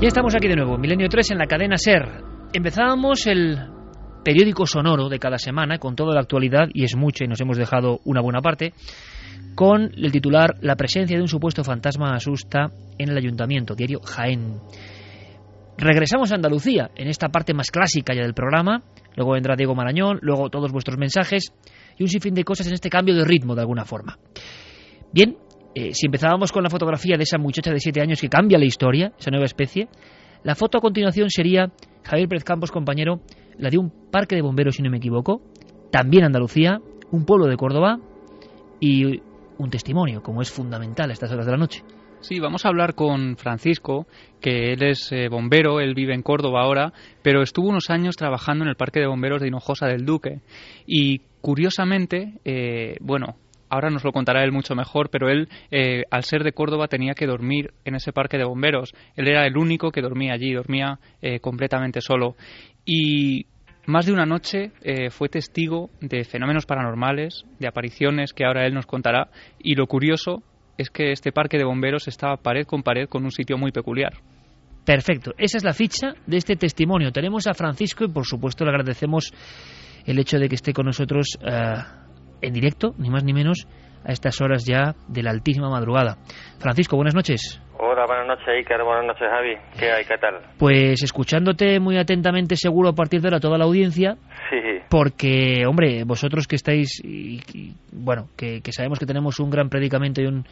Ya estamos aquí de nuevo, Milenio 3 en la cadena SER. Empezábamos el periódico sonoro de cada semana con toda la actualidad, y es mucho y nos hemos dejado una buena parte, con el titular La presencia de un supuesto fantasma asusta en el ayuntamiento, diario Jaén. Regresamos a Andalucía, en esta parte más clásica ya del programa, luego vendrá Diego Marañón, luego todos vuestros mensajes y un sinfín de cosas en este cambio de ritmo de alguna forma. Bien, eh, si empezábamos con la fotografía de esa muchacha de 7 años que cambia la historia, esa nueva especie, la foto a continuación sería, Javier Pérez Campos, compañero, la de un parque de bomberos, si no me equivoco, también Andalucía, un pueblo de Córdoba y un testimonio, como es fundamental a estas horas de la noche. Sí, vamos a hablar con Francisco, que él es eh, bombero, él vive en Córdoba ahora, pero estuvo unos años trabajando en el Parque de Bomberos de Hinojosa del Duque. Y curiosamente, eh, bueno, ahora nos lo contará él mucho mejor, pero él, eh, al ser de Córdoba, tenía que dormir en ese parque de bomberos. Él era el único que dormía allí, dormía eh, completamente solo. Y más de una noche eh, fue testigo de fenómenos paranormales, de apariciones que ahora él nos contará. Y lo curioso es que este parque de bomberos estaba pared con pared con un sitio muy peculiar. Perfecto, esa es la ficha de este testimonio. Tenemos a Francisco y por supuesto le agradecemos el hecho de que esté con nosotros en directo, ni más ni menos, a estas horas ya de la altísima madrugada. Francisco, buenas noches. Hola, buenas noches Iker, buenas noches Javi. ¿Qué hay? ¿Qué tal? Pues escuchándote muy atentamente seguro a partir de ahora toda la audiencia, Sí, porque, hombre, vosotros que estáis, y- y, bueno, que, que sabemos que tenemos un gran predicamento y un,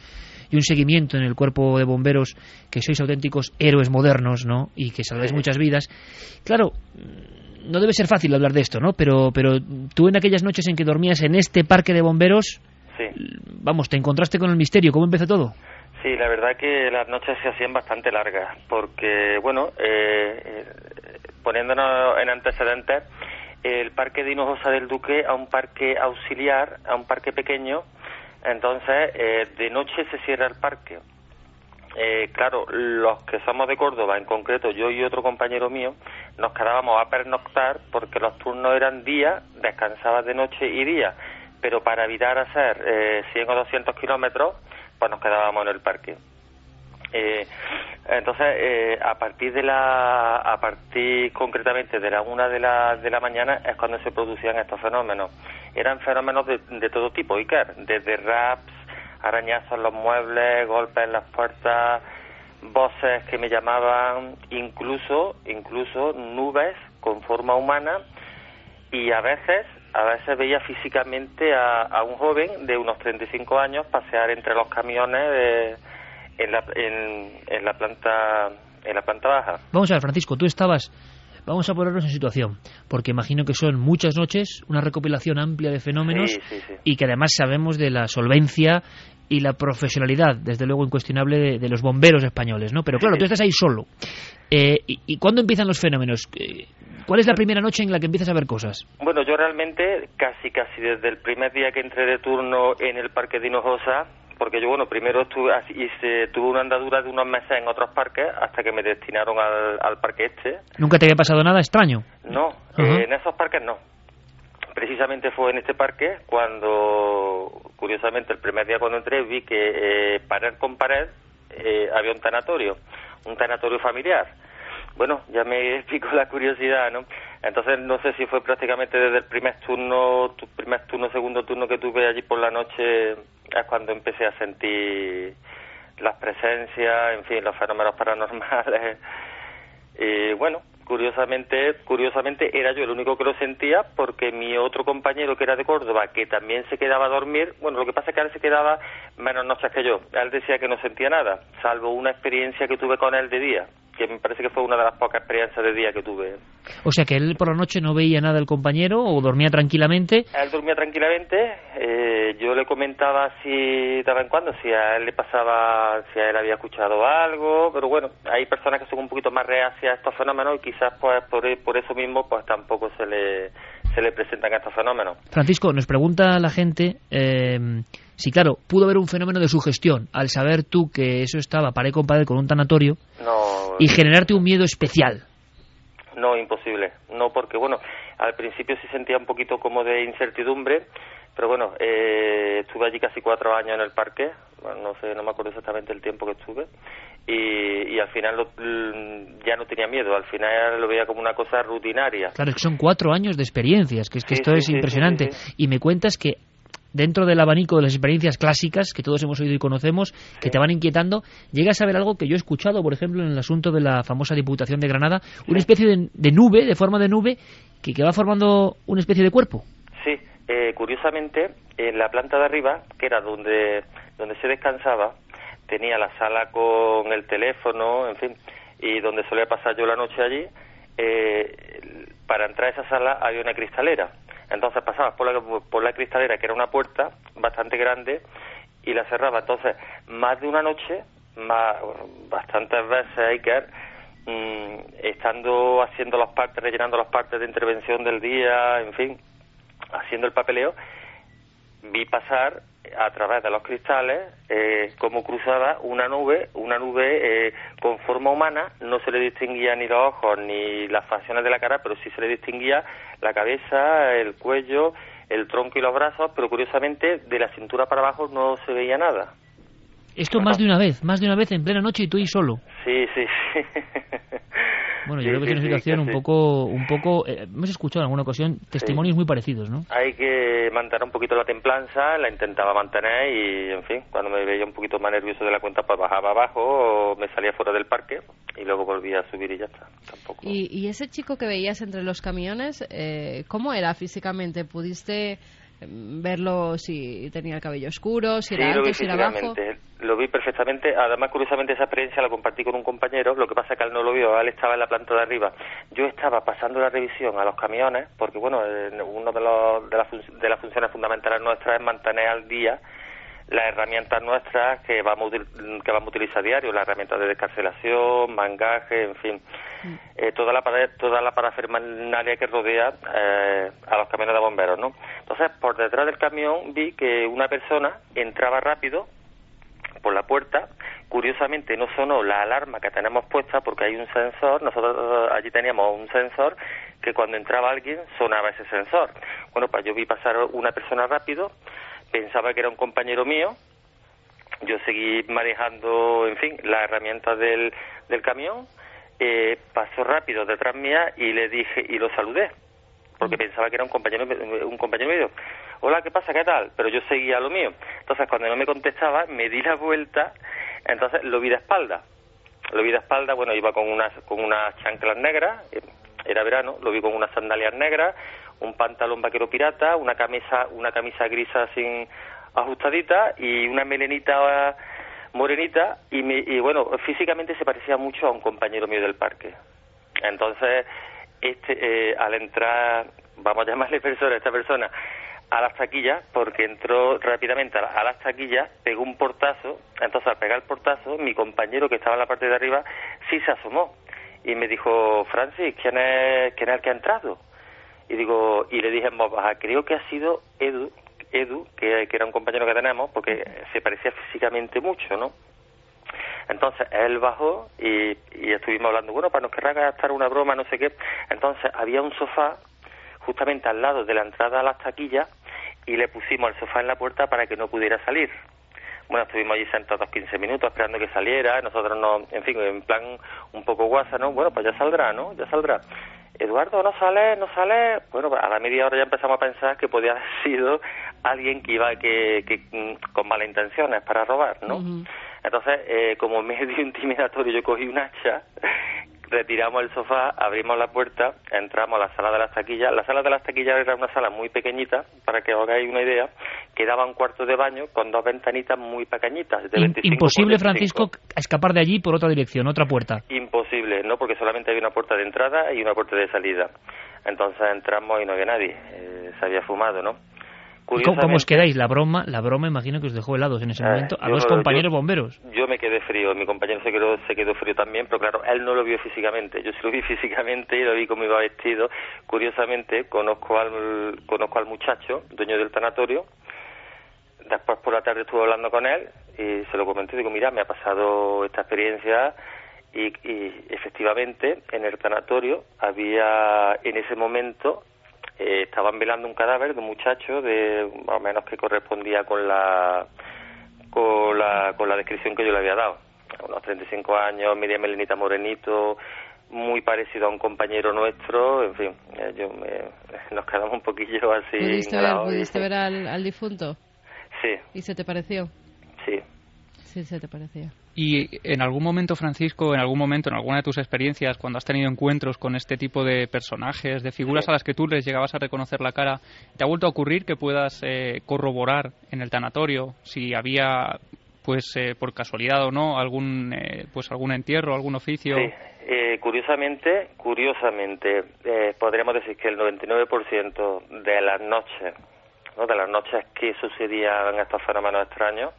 y un seguimiento en el cuerpo de bomberos, que sois auténticos héroes modernos, ¿no? Y que salváis Sí. muchas vidas. Claro, no debe ser fácil hablar de esto, ¿no? Pero, pero tú en aquellas noches en que dormías en este parque de bomberos, sí. vamos, te encontraste con el misterio. ¿Cómo empezó todo? Sí, la verdad que las noches se hacían bastante largas, porque, bueno, eh, eh, poniéndonos en antecedentes, el parque de Hinojosa del Duque a un parque auxiliar, a un parque pequeño, entonces eh, de noche se cierra el parque. Eh, claro, los que somos de Córdoba, en concreto yo y otro compañero mío, nos quedábamos a pernoctar porque los turnos eran día, descansabas de noche y día, pero para evitar hacer eh, 100 o 200 kilómetros, pues nos quedábamos en el parque. Eh, entonces, eh, a partir de la, a partir concretamente de la una de la, de la mañana es cuando se producían estos fenómenos. Eran fenómenos de, de todo tipo, Iker, desde raps, arañazos en los muebles, golpes en las puertas, voces que me llamaban, incluso, incluso nubes con forma humana y a veces, a veces veía físicamente a, a un joven de unos 35 años pasear entre los camiones de- en, la, en, en la planta en la planta baja. Vamos a ver, Francisco, tú estabas. Vamos a ponernos en situación, porque imagino que son muchas noches, una recopilación amplia de fenómenos Sí, sí, sí. y que además sabemos de la solvencia y la profesionalidad, desde luego incuestionable, de, de los bomberos españoles, ¿no? Pero claro, tú estás ahí solo. Eh, y, ¿Y cuándo empiezan los fenómenos? Eh, ¿Cuál es la primera noche en la que empiezas a ver cosas? Bueno, yo realmente casi casi desde el primer día que entré de turno en el parque de Hinojosa, porque yo bueno, primero estuve así- hice, tuve una andadura de unos meses en otros parques hasta que me destinaron al, al parque este. ¿Nunca te había pasado nada extraño? No, eh, en esos parques no. Precisamente fue en este parque cuando, curiosamente, el primer día cuando entré vi que eh, pared con pared eh, había un tanatorio, un tanatorio familiar. Bueno, ya me picó la curiosidad, ¿no? Entonces no sé si fue prácticamente desde el primer turno, tu primer turno, segundo turno que tuve allí por la noche, es cuando empecé a sentir las presencias, en fin, los fenómenos paranormales. Y bueno, curiosamente, curiosamente era yo el único que lo sentía porque mi otro compañero que era de Córdoba, que también se quedaba a dormir, bueno, lo que pasa es que él se quedaba menos noches que yo. Él decía que no sentía nada, salvo una experiencia que tuve con él de día, que me parece que fue una de las pocas experiencias de día que tuve. O sea que él por la noche no veía nada del compañero o dormía tranquilamente. Él dormía tranquilamente, eh, yo le comentaba si de vez en cuando si a él le pasaba, si a él había escuchado algo, pero bueno, hay personas que son un poquito más reacias a estos fenómenos y quizás pues por, por eso mismo pues tampoco se le, se le presentan estos fenómenos. Francisco, nos pregunta la gente eh, si, claro, pudo haber un fenómeno de sugestión al saber tú que eso estaba pared con pared con un tanatorio No, y generarte un miedo especial. no imposible, no porque bueno, Al principio sí sentía un poquito como de incertidumbre, pero bueno, eh, estuve allí casi cuatro años en el parque, no sé, no me acuerdo exactamente el tiempo que estuve, y, al final ya no tenía miedo, al final lo veía como una cosa rutinaria. Claro, es que son cuatro años de experiencias, que es que esto es impresionante. y me cuentas que dentro del abanico de las experiencias clásicas que todos hemos oído y conocemos, que te van inquietando, llegas a ver algo que yo he escuchado, por ejemplo, en el asunto de la famosa Diputación de Granada, una especie de, nube, de forma de nube, que, que va formando una especie de cuerpo. Sí, eh, curiosamente, en la planta de arriba, que era donde, donde se descansaba, tenía la sala con el teléfono, en fin, y donde solía pasar yo la noche allí, eh, para entrar a esa sala había una cristalera. Entonces pasabas por la, por la cristalera, que era una puerta bastante grande, y la cerraba. Entonces, más de una noche, más, bastantes veces hay que mm, estando haciendo las partes, rellenando las partes de intervención del día, en fin, haciendo el papeleo, vi pasar a través de los cristales eh, como cruzaba una nube, una nube eh, con forma humana, no se le distinguía ni los ojos ni las facciones de la cara, pero sí se le distinguía la cabeza, el cuello, el tronco y los brazos, pero curiosamente de la cintura para abajo no se veía nada. Esto más de una vez, más de una vez en plena noche y tú y solo. Sí, sí, sí. Bueno, yo creo que es una situación un poco, un poco, eh, hemos escuchado en alguna ocasión testimonios muy parecidos, ¿no? Hay que mantener un poquito la templanza, la intentaba mantener y, en fin, cuando me veía un poquito más nervioso de la cuenta, pues bajaba abajo o me salía fuera del parque y luego volvía a subir y ya está. Tampoco. ¿Y, y ese chico que veías entre los camiones, eh, cómo era físicamente? ¿Pudiste verlo si tenía el cabello oscuro, si era alto, si era bajo. Lo vi perfectamente. Además, curiosamente, esa experiencia la compartí con un compañero. Lo que pasa es que él no lo vio. Él estaba en la planta de arriba. Yo estaba pasando la revisión a los camiones, porque, bueno, uno de, los, de, las, de las funciones fundamentales nuestras es mantener al día las herramientas nuestras que vamos, que vamos a utilizar a diario, las herramientas de descarcelación, mangaje, en fin, mm. eh, toda la toda la parafernalia que rodea eh, a los camiones de bomberos, ¿no? Entonces, por detrás del camión vi que una persona entraba rápido por la puerta, curiosamente no sonó la alarma que tenemos puesta porque hay un sensor, nosotros allí teníamos un sensor que cuando entraba alguien sonaba ese sensor. Bueno, pues yo vi pasar una persona rápido, pensaba que era un compañero mío, yo seguí manejando, en fin, las herramientas del, del camión, eh, pasó rápido detrás mía y le dije, y lo saludé, porque pensaba que era un compañero, un compañero mío. Hola, ¿qué pasa? ¿Qué tal? Pero yo seguía lo mío. Entonces, cuando no me contestaba, me di la vuelta, entonces lo vi de espalda. Lo vi de espalda, bueno, iba con unas, con unas chanclas negras, eh, era verano, lo vi con unas sandalias negras, un pantalón vaquero pirata, una camisa, una camisa grisa sin ajustadita y una melenita morenita y, y bueno, físicamente se parecía mucho a un compañero mío del parque. Entonces, este, eh, al entrar, vamos a llamarle persona, esta persona, a las taquillas, porque entró rápidamente a, las taquillas, pegó un portazo, entonces al pegar el portazo, mi compañero que estaba en la parte de arriba sí se asomó y me dijo, Francis, ¿quién es, quién es el que ha entrado? Y digo y le dije en voz baja creo que ha sido Edu Edu que, era un compañero que tenemos porque se parecía físicamente mucho no entonces él bajó y, y estuvimos hablando bueno para nos querrá gastar una broma no sé qué entonces había un sofá justamente al lado de la entrada a las taquillas y le pusimos el sofá en la puerta para que no pudiera salir bueno, estuvimos allí sentados 15 minutos esperando que saliera, nosotros no, en fin, en plan un poco guasa, ¿no? Bueno, pues ya saldrá, ¿no? Ya saldrá. Eduardo, no sale, no sale. Bueno, a la media hora ya empezamos a pensar que podía haber sido alguien que iba que, que mm, con malas intenciones para robar, ¿no? Entonces, eh, como medio intimidatorio, yo cogí un hacha retiramos el sofá, abrimos la puerta, entramos a la sala de las taquillas. La sala de las taquillas era una sala muy pequeñita, para que os hagáis una idea, que daba un cuarto de baño con dos ventanitas muy pequeñitas. De Imposible, Francisco, escapar de allí por otra dirección, otra puerta. Imposible, ¿no? Porque solamente había una puerta de entrada y una puerta de salida. Entonces entramos y no había nadie. Eh, se había fumado, ¿no? ¿Cómo os quedáis? La broma, la broma imagino que os dejó helados en ese eh, momento a dos compañeros bomberos. Yo me quedé frío, mi compañero se quedó, se quedó frío también, pero claro, él no lo vio físicamente, yo sí lo vi físicamente y lo vi cómo iba vestido. Curiosamente, conozco al, conozco al muchacho, dueño del tanatorio, después por la tarde estuve hablando con él y se lo comenté, digo, mira, me ha pasado esta experiencia y, y efectivamente en el tanatorio había en ese momento eh, estaban velando un cadáver de un muchacho de más o menos que correspondía con la con la, con la descripción que yo le había dado. Unos 35 años, media melenita morenito, muy parecido a un compañero nuestro, en fin, eh, yo nos quedamos un poquillo así. ¿Pudiste ver, al, difunto? Sí. ¿Y se te pareció? Sí. Sí, se te parecía. Y en algún momento, Francisco, en algún momento, en alguna de tus experiencias, cuando has tenido encuentros con este tipo de personajes, de figuras a las que tú les llegabas a reconocer la cara, ¿te ha vuelto a ocurrir que puedas eh, corroborar en el tanatorio si había, pues eh, por casualidad o no, algún, eh, pues algún entierro, algún oficio? Sí. curiosamente, curiosamente, podríamos decir que el 99% de las noches, ¿no? de las noches que sucedían estos fenómenos extraños,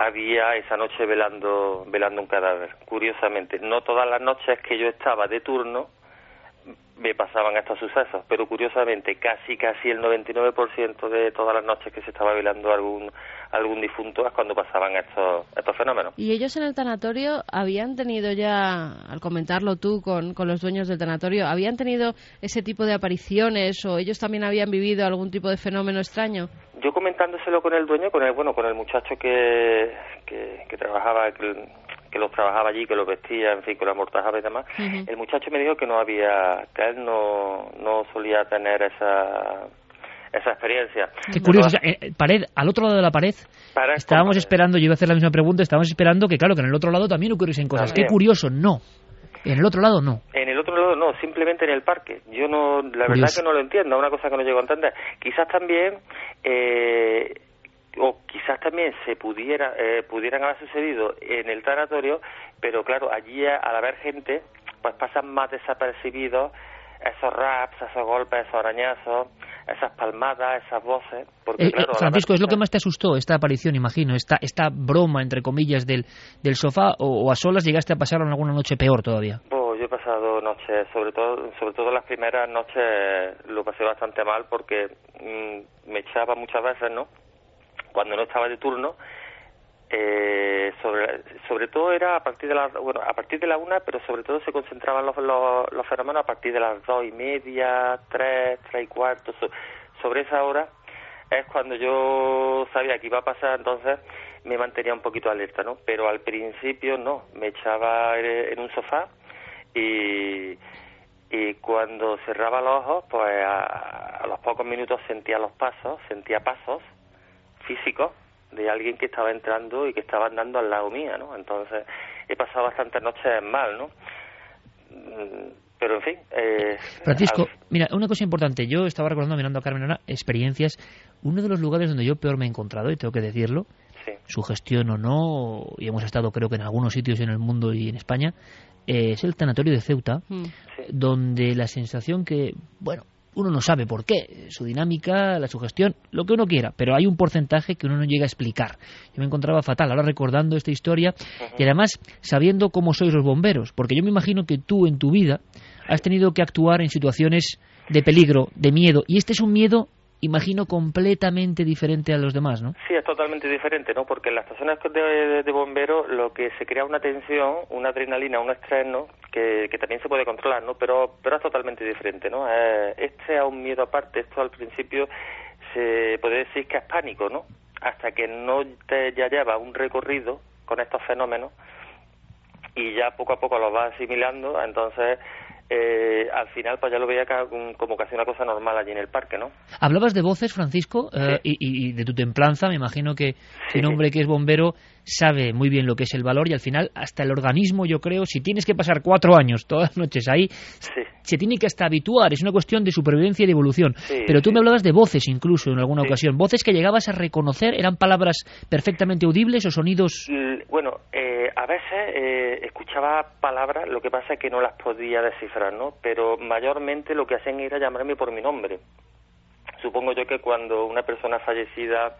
había esa noche velando, velando un cadáver. Curiosamente, no todas las noches que yo estaba de turno me pasaban estos sucesos, pero curiosamente casi casi el 99% de todas las noches que se estaba velando algún algún difunto es cuando pasaban estos estos fenómenos. ¿Y ellos en el tanatorio habían tenido ya, al comentarlo tú con, con los dueños del tanatorio, habían tenido ese tipo de apariciones o ellos también habían vivido algún tipo de fenómeno extraño? Yo comentándoselo con el dueño, con el bueno, con el muchacho que, que, trabajaba, que, los trabajaba allí, que los vestía, en fin, que los amortajaba y demás, el muchacho me dijo que no había, que él no, no solía tener esa esa experiencia. Qué curioso, eh, pared, al otro lado de la pared, estábamos esperando, yo iba a hacer la misma pregunta, estábamos esperando que claro, que en el otro lado también ocurriesen cosas. Qué curioso, no. En el otro lado no. En el otro lado no, simplemente en el parque. Yo no, la verdad que no lo entiendo, una cosa que no llego a entender. Quizás también, eh, o quizás también se pudiera, eh, pudieran haber sucedido en el tanatorio, pero claro, allí al haber gente, pues pasan más desapercibidos esos raps, esos golpes, esos arañazos, esas palmadas, esas voces. Porque, eh, Francisco, ¿es lo que más te asustó esta aparición, imagino, esta, esta broma, entre comillas, del, del sofá o, a solas llegaste a pasar alguna noche peor todavía? yo he pasado noches, sobre todo, sobre todo las primeras noches lo pasé bastante mal porque mm, me echaba muchas veces, ¿no? Cuando no estaba de turno, eh, sobre, todo era a partir de la bueno a partir de la una pero sobre todo se concentraban los, los, fenómenos a partir de las dos y media tres tres y cuarto sobre esa hora es cuando yo sabía que iba a pasar entonces me mantenía un poquito alerta no pero al principio no me echaba en un sofá y y cuando cerraba los ojos pues a los pocos minutos sentía los pasos sentía pasos físicos de alguien que estaba entrando y que estaba andando al lado mía, ¿no? Entonces he pasado bastantes noches mal, ¿no? Mm, pero en fin. Eh, Francisco, mira, una cosa importante. Yo estaba recordando, mirando a Carmen ahora, experiencias. Uno de los lugares donde yo peor me he encontrado, y tengo que decirlo, su gestión o no, y hemos estado creo que en algunos sitios en el mundo y en España, eh, es el tanatorio de Ceuta, mm. donde la sensación que, bueno, uno no sabe por qué, su dinámica, la sugestión, lo que uno quiera, pero hay un porcentaje que uno no llega a explicar. Yo me encontraba fatal ahora recordando esta historia y además sabiendo cómo sois los bomberos, porque yo me imagino que tú en tu vida has tenido que actuar en situaciones de peligro, de miedo, y este es un miedo imagino completamente diferente a los demás, ¿no? Sí, es totalmente diferente, ¿no? Porque en las estaciones de, de, bomberos lo que se crea una tensión, una adrenalina, un estrés, ¿no? Que, también se puede controlar, ¿no? Pero, pero es totalmente diferente, ¿no? Eh, este es un miedo aparte, esto al principio se puede decir que es pánico, ¿no? Hasta que no te ya lleva un recorrido con estos fenómenos y ya poco a poco los vas asimilando, entonces eh, al final pues ya lo veía como casi una cosa normal allí en el parque, ¿no? Hablabas de voces, Francisco, eh, y, de tu templanza. Me imagino que, un hombre que es bombero sabe muy bien lo que es el valor y al final hasta el organismo, yo creo, si tienes que pasar cuatro años todas las noches ahí, se tiene que hasta habituar. Es una cuestión de supervivencia y de evolución. Pero tú me hablabas de voces incluso en alguna ocasión. Voces que llegabas a reconocer, ¿eran palabras perfectamente audibles o sonidos? Bueno, eh, a veces escuchaba palabras, lo que pasa es que no las podía descifrar ¿no? Pero mayormente lo que hacen era llamarme por mi nombre. Supongo yo que cuando una persona fallecida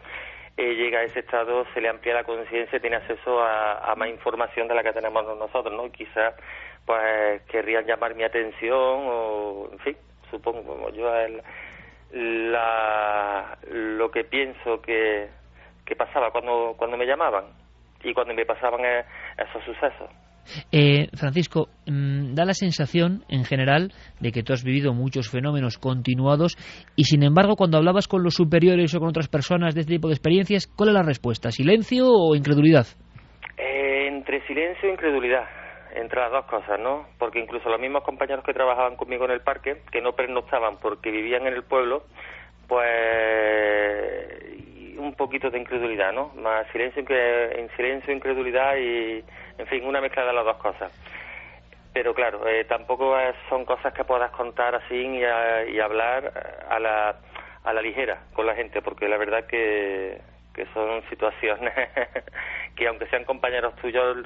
eh, llega a ese estado se le amplía la conciencia y tiene acceso a, más información de la que tenemos nosotros, ¿no? Quizás pues querrían llamar mi atención o, en fin, supongo como yo el, la, lo que pienso que, que pasaba cuando, cuando me llamaban y cuando me pasaban eh, esos sucesos. Eh, Francisco, mm, da la sensación en general de que tú has vivido muchos fenómenos continuados y sin embargo cuando hablabas con los superiores o con otras personas de este tipo de experiencias, ¿cuál es la respuesta? ¿Silencio o incredulidad? Eh, entre silencio e incredulidad, entre las dos cosas, ¿no? Porque incluso los mismos compañeros que trabajaban conmigo en el parque, que no pernoctaban porque vivían en el pueblo, pues un poquito de incredulidad, ¿no? Más silencio, en silencio, incredulidad y, en fin, una mezcla de las dos cosas. Pero claro, eh, tampoco son cosas que puedas contar así y, y hablar a la, a la ligera con la gente, porque la verdad que, que son situaciones que aunque sean compañeros tuyos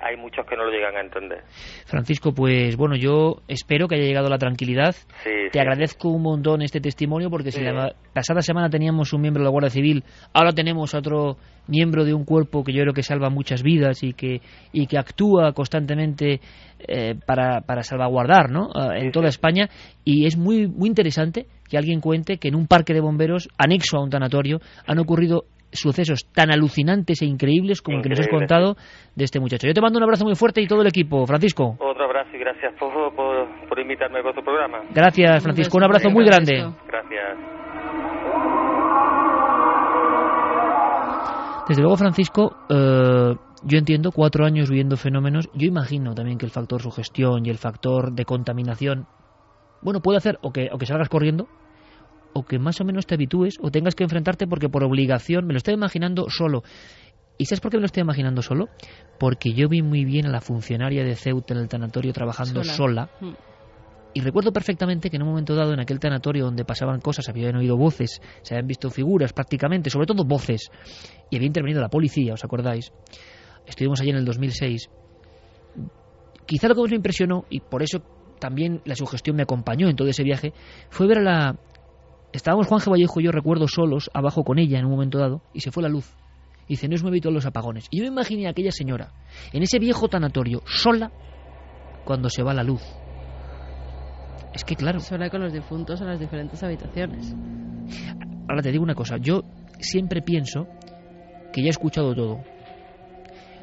hay muchos que no lo llegan a entender. Francisco, pues bueno, yo espero que haya llegado la tranquilidad. Te agradezco un montón este testimonio porque si la pasada semana teníamos un miembro de la Guardia Civil, ahora tenemos otro miembro de un cuerpo que yo creo que salva muchas vidas y que, y que actúa constantemente eh, para, para salvaguardar ¿no? Ah, en toda España y es muy, muy interesante que alguien cuente que en un parque de bomberos anexo a un tanatorio han ocurrido sucesos tan alucinantes e increíbles como el que nos has contado de este muchacho. Yo te mando un abrazo muy fuerte y todo el equipo, Francisco. Otro abrazo y gracias por, por, invitarme a vuestro programa. Gracias, Francisco. Un abrazo muy grande. Gracias. Desde luego, Francisco, eh, yo entiendo cuatro años viviendo fenómenos. Yo imagino también que el factor sugestión y el factor de contaminación, bueno, puede hacer o que, o que salgas corriendo o que más o menos te habitúes o tengas que enfrentarte porque por obligación me lo estoy imaginando solo. ¿Y sabes por qué me lo estoy imaginando solo? Porque yo vi muy bien a la funcionaria de Ceuta en el tanatorio trabajando sola. Mm. Y recuerdo perfectamente que en un momento dado, en aquel tanatorio donde pasaban cosas, habían oído voces, se habían visto figuras prácticamente, sobre todo voces, y había intervenido la policía, ¿os acordáis? Estuvimos allí en el 2006. Quizá lo que más me impresionó, y por eso también la sugestión me acompañó en todo ese viaje, fue ver a la, Estábamos Juan G. Vallejo y yo recuerdo solos abajo con ella en un momento dado y se fue la luz. Y dice, no es muy todos los apagones. Y yo me imaginé a aquella señora en ese viejo tanatorio, sola, cuando se va la luz. Es que claro. Sola con los difuntos en las diferentes habitaciones. Ahora te digo una cosa, yo siempre pienso que ya he escuchado todo.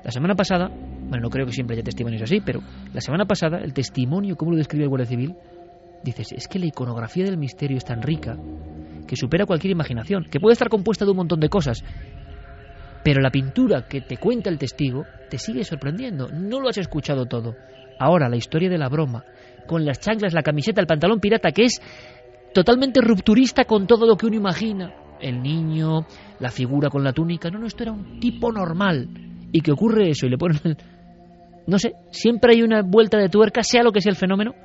La semana pasada, bueno, no creo que siempre haya testimonios así, pero la semana pasada el testimonio, como lo describe el Guardia Civil, dices, es que la iconografía del misterio es tan rica que supera cualquier imaginación, que puede estar compuesta de un montón de cosas, pero la pintura que te cuenta el testigo te sigue sorprendiendo, no lo has escuchado todo. Ahora, la historia de la broma, con las chanclas, la camiseta, el pantalón pirata, que es totalmente rupturista con todo lo que uno imagina. El niño, la figura con la túnica, no, no, esto era un tipo normal. Y que ocurre eso y le ponen... No sé, siempre hay una vuelta de tuerca, sea lo que sea el fenómeno,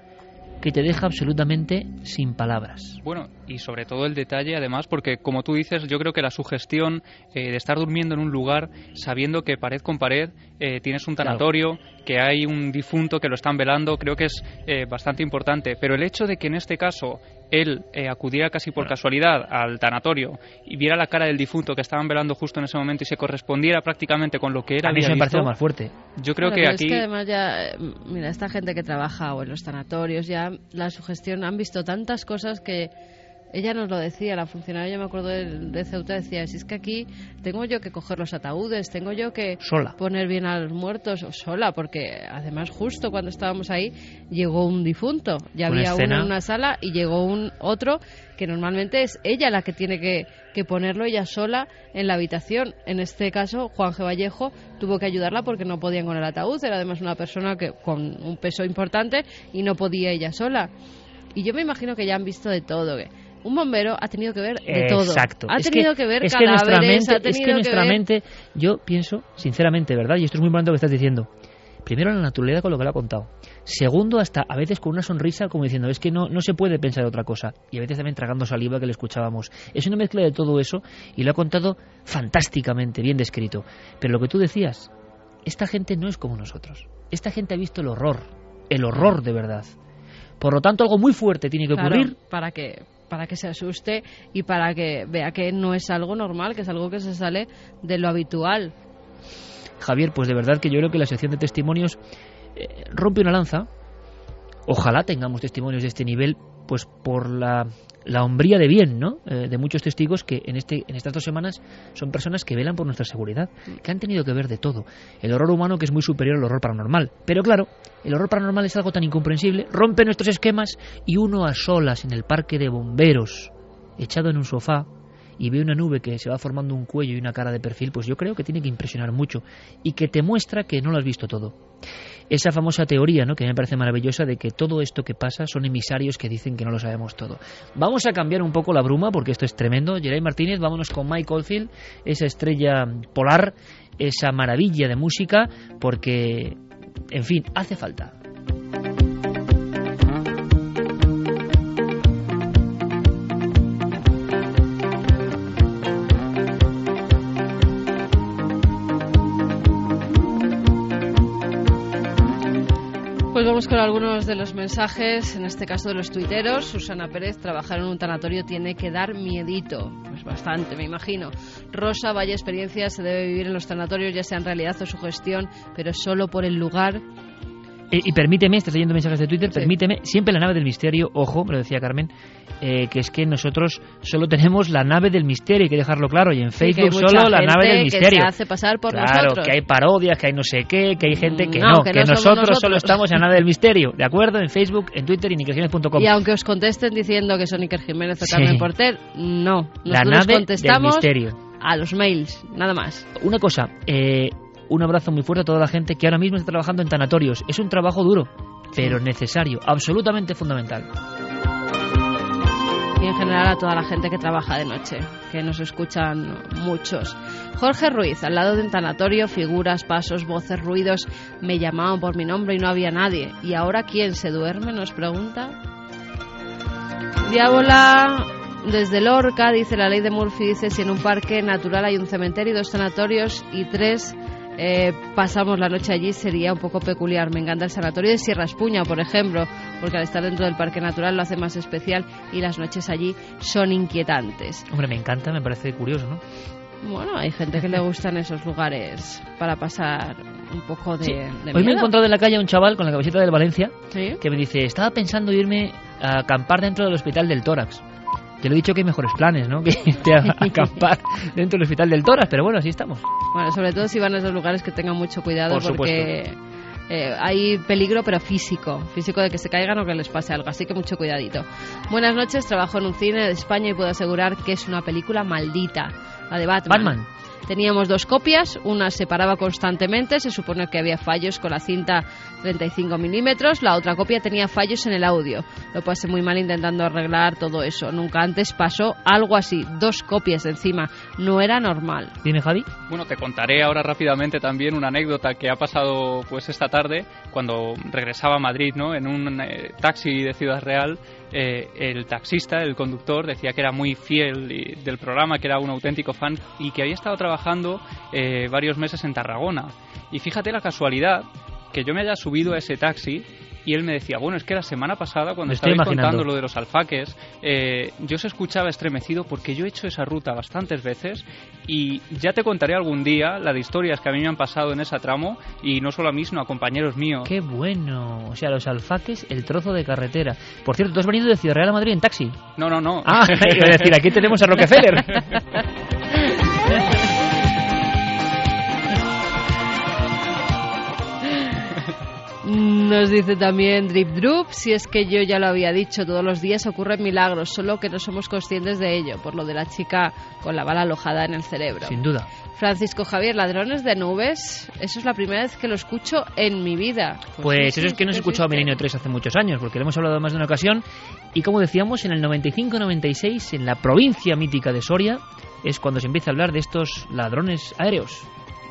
que te deja absolutamente sin palabras. Bueno, y sobre todo el detalle, además, porque como tú dices, yo creo que la sugestión eh, de estar durmiendo en un lugar sabiendo que pared con pared eh, tienes un tanatorio, que hay un difunto que lo están velando, creo que es eh, bastante importante. Pero el hecho de que en este caso él acudiera casi por casualidad al tanatorio y viera la cara del difunto que estaban velando justo en ese momento y se correspondiera prácticamente con lo que era. A mí me parece más fuerte. Yo creo que aquí. Es que además ya, mira, esta gente que trabaja o en los tanatorios ya la sugestión han visto tantas cosas que ella nos lo decía, la funcionaria, yo me acuerdo de, Ceuta, decía, si es que aquí tengo yo que coger los ataúdes, tengo yo que poner bien a los muertos, sola, porque además justo cuando estábamos ahí llegó un difunto, ya había uno en una sala y llegó un otro que normalmente es ella la que tiene que, que ponerlo ella sola en la habitación. En este caso, Juan G. Vallejo tuvo que ayudarla porque no podían con el ataúd, era además una persona que con un peso importante y no podía ella sola. Y yo me imagino que ya han visto de todo, que un bombero ha tenido que ver de todo. Exacto. Ha tenido que, ver es que nuestra mente, es que nuestra mente, yo pienso, sinceramente, ¿verdad? Y esto es muy importante lo que estás diciendo. Primero, la naturaleza con lo que le ha contado. Segundo, hasta a veces con una sonrisa como diciendo, es que no, no se puede pensar otra cosa. Y a veces también tragando saliva que le escuchábamos. Es una mezcla de todo eso y lo ha contado fantásticamente, bien descrito. Pero lo que tú decías, esta gente no es como nosotros. Esta gente ha visto el horror, el horror de verdad. Por lo tanto, algo muy fuerte tiene que ocurrir. para que para que se asuste y para que vea que no es algo normal, que es algo que se sale de lo habitual. Javier, pues de verdad que yo creo que la sección de testimonios eh, rompe una lanza. Ojalá tengamos testimonios de este nivel pues por la la hombría de bien, ¿no? Eh, de muchos testigos que en, este, en estas dos semanas son personas que velan por nuestra seguridad, que han tenido que ver de todo. El horror humano que es muy superior al horror paranormal. Pero claro, el horror paranormal es algo tan incomprensible, rompe nuestros esquemas y uno a solas en el parque de bomberos, echado en un sofá, y ve una nube que se va formando un cuello y una cara de perfil, pues yo creo que tiene que impresionar mucho y que te muestra que no lo has visto todo esa famosa teoría, ¿no? que me parece maravillosa, de que todo esto que pasa son emisarios que dicen que no lo sabemos todo. Vamos a cambiar un poco la bruma, porque esto es tremendo. Geray Martínez, vámonos con Mike Oldfield, esa estrella polar, esa maravilla de música, porque, en fin, hace falta. Vamos con algunos de los mensajes, en este caso de los tuiteros. Susana Pérez, trabajar en un tanatorio tiene que dar miedito. Pues bastante, me imagino. Rosa, vaya experiencia se debe vivir en los tanatorios, ya sea en realidad o su gestión, pero solo por el lugar eh, y permíteme, estás leyendo mensajes de Twitter, permíteme, siempre la nave del misterio, ojo, me lo decía Carmen, eh, que es que nosotros solo tenemos la nave del misterio, hay que dejarlo claro, y en Facebook solo la nave del misterio. Que se hace pasar por claro, que hay parodias, que hay no sé qué, que hay gente que no, que, nosotros, solo estamos en la nave del misterio, ¿de acuerdo? En Facebook, en Twitter y nikerjiménez.com. Y aunque os contesten diciendo que son Iker Jiménez o Carmen Porter, no, nosotros la nave contestamos del misterio. a los mails, nada más. Una cosa, eh, un abrazo muy fuerte a toda la gente que ahora mismo está trabajando en tanatorios. Es un trabajo duro, pero necesario, absolutamente fundamental. Y en general a toda la gente que trabaja de noche, que nos escuchan muchos. Jorge Ruiz, al lado de un tanatorio, figuras, pasos, voces, ruidos, me llamaban por mi nombre y no había nadie. ¿Y ahora quién se duerme? Nos pregunta. Diábola desde Lorca, dice la ley de Murphy, dice si en un parque natural hay un cementerio, dos sanatorios y tres eh, pasamos la noche allí sería un poco peculiar. Me encanta el sanatorio de Sierra Espuña, por ejemplo, porque al estar dentro del Parque Natural lo hace más especial y las noches allí son inquietantes. Hombre, me encanta, me parece curioso, ¿no? Bueno, hay gente que le gustan esos lugares para pasar un poco de, Hoy me he encontrado en la calle un chaval con la camiseta del Valencia que me dice, estaba pensando irme a acampar dentro del hospital del tórax. Te lo he dicho que hay mejores planes, ¿no? Que irte a, acampar dentro del hospital del Toras, pero bueno, así estamos. Bueno, sobre todo si van a esos lugares que tengan mucho cuidado porque eh, hay peligro, pero físico, físico de que se caigan o que les pase algo, así que mucho cuidadito. Buenas noches, trabajo en un cine de España y puedo asegurar que es una película maldita, la de Batman. Batman. Teníamos dos copias, una se paraba constantemente, se supone que había fallos con la cinta 35 milímetros, la otra copia tenía fallos en el audio. Lo pasé muy mal intentando arreglar todo eso. Nunca antes pasó algo así, dos copias encima. No era normal. ¿Tiene Javi? Bueno, te contaré ahora rápidamente también una anécdota que ha pasado pues esta tarde cuando regresaba a Madrid, ¿no? En un eh, taxi de Ciudad Real eh, el taxista, el conductor, decía que era muy fiel del programa, que era un auténtico fan y que había estado trabajando eh, varios meses en Tarragona. Y fíjate la casualidad que yo me haya subido a ese taxi y él me decía, bueno, es que la semana pasada cuando estaba contando lo de los alfaques, eh, yo se escuchaba estremecido porque yo he hecho esa ruta bastantes veces y ya te contaré algún día la de historias que a mí me han pasado en ese tramo y no solo a mí, sino a compañeros míos. Qué bueno, o sea, los alfaques, el trozo de carretera. Por cierto, ¿tú has venido de Ciudad Real a Madrid en taxi? No, no, no. Ah, iba a decir, aquí tenemos a Rockefeller. Nos dice también Drip Drup, si es que yo ya lo había dicho, todos los días ocurren milagros, solo que no somos conscientes de ello, por lo de la chica con la bala alojada en el cerebro. Sin duda. Francisco Javier, ladrones de nubes, eso es la primera vez que lo escucho en mi vida. Pues, pues eso es que no he escuchado a Milenio 3 hace muchos años, porque lo hemos hablado más de una ocasión, y como decíamos, en el 95-96, en la provincia mítica de Soria, es cuando se empieza a hablar de estos ladrones aéreos.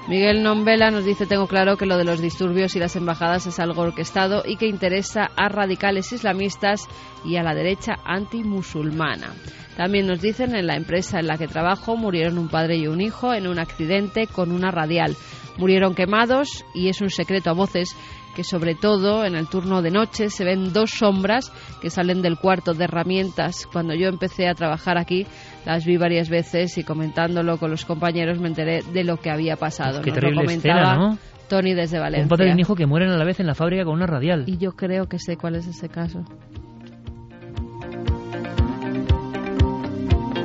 Miguel Nombela nos dice, tengo claro que lo de los disturbios y las embajadas es algo orquestado y que interesa a radicales islamistas y a la derecha antimusulmana. También nos dicen, en la empresa en la que trabajo murieron un padre y un hijo en un accidente con una radial. Murieron quemados y es un secreto a voces que sobre todo en el turno de noche se ven dos sombras que salen del cuarto de herramientas. Cuando yo empecé a trabajar aquí las vi varias veces y comentándolo con los compañeros me enteré de lo que había pasado. Pues qué Nos terrible lo comentaba escena, ¿no? Tony desde Valencia. Un padre y un hijo que mueren a la vez en la fábrica con una radial. Y yo creo que sé cuál es ese caso.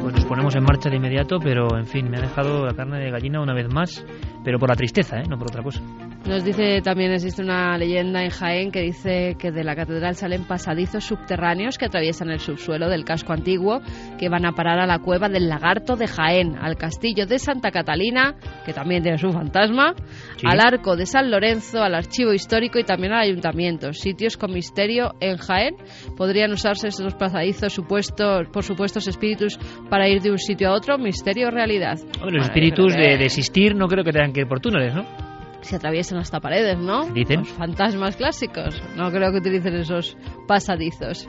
pues nos ponemos en marcha de inmediato, pero en fin, me ha dejado la carne de gallina una vez más, pero por la tristeza, ¿eh? no por otra cosa. Nos dice también existe una leyenda en Jaén que dice que de la catedral salen pasadizos subterráneos que atraviesan el subsuelo del casco antiguo que van a parar a la cueva del lagarto de Jaén, al castillo de Santa Catalina, que también tiene su fantasma, Sí. al arco de San Lorenzo, al archivo histórico y también al ayuntamiento. Sitios con misterio en Jaén. Podrían usarse estos pasadizos supuestos, por supuestos espíritus para ir de un sitio a otro. Misterio o realidad. Bueno, los espíritus de, que de existir no creo que tengan que ir por túneles, ¿no? Se atraviesan hasta paredes, ¿no? Dicen. Los fantasmas clásicos. No creo que utilicen esos pasadizos.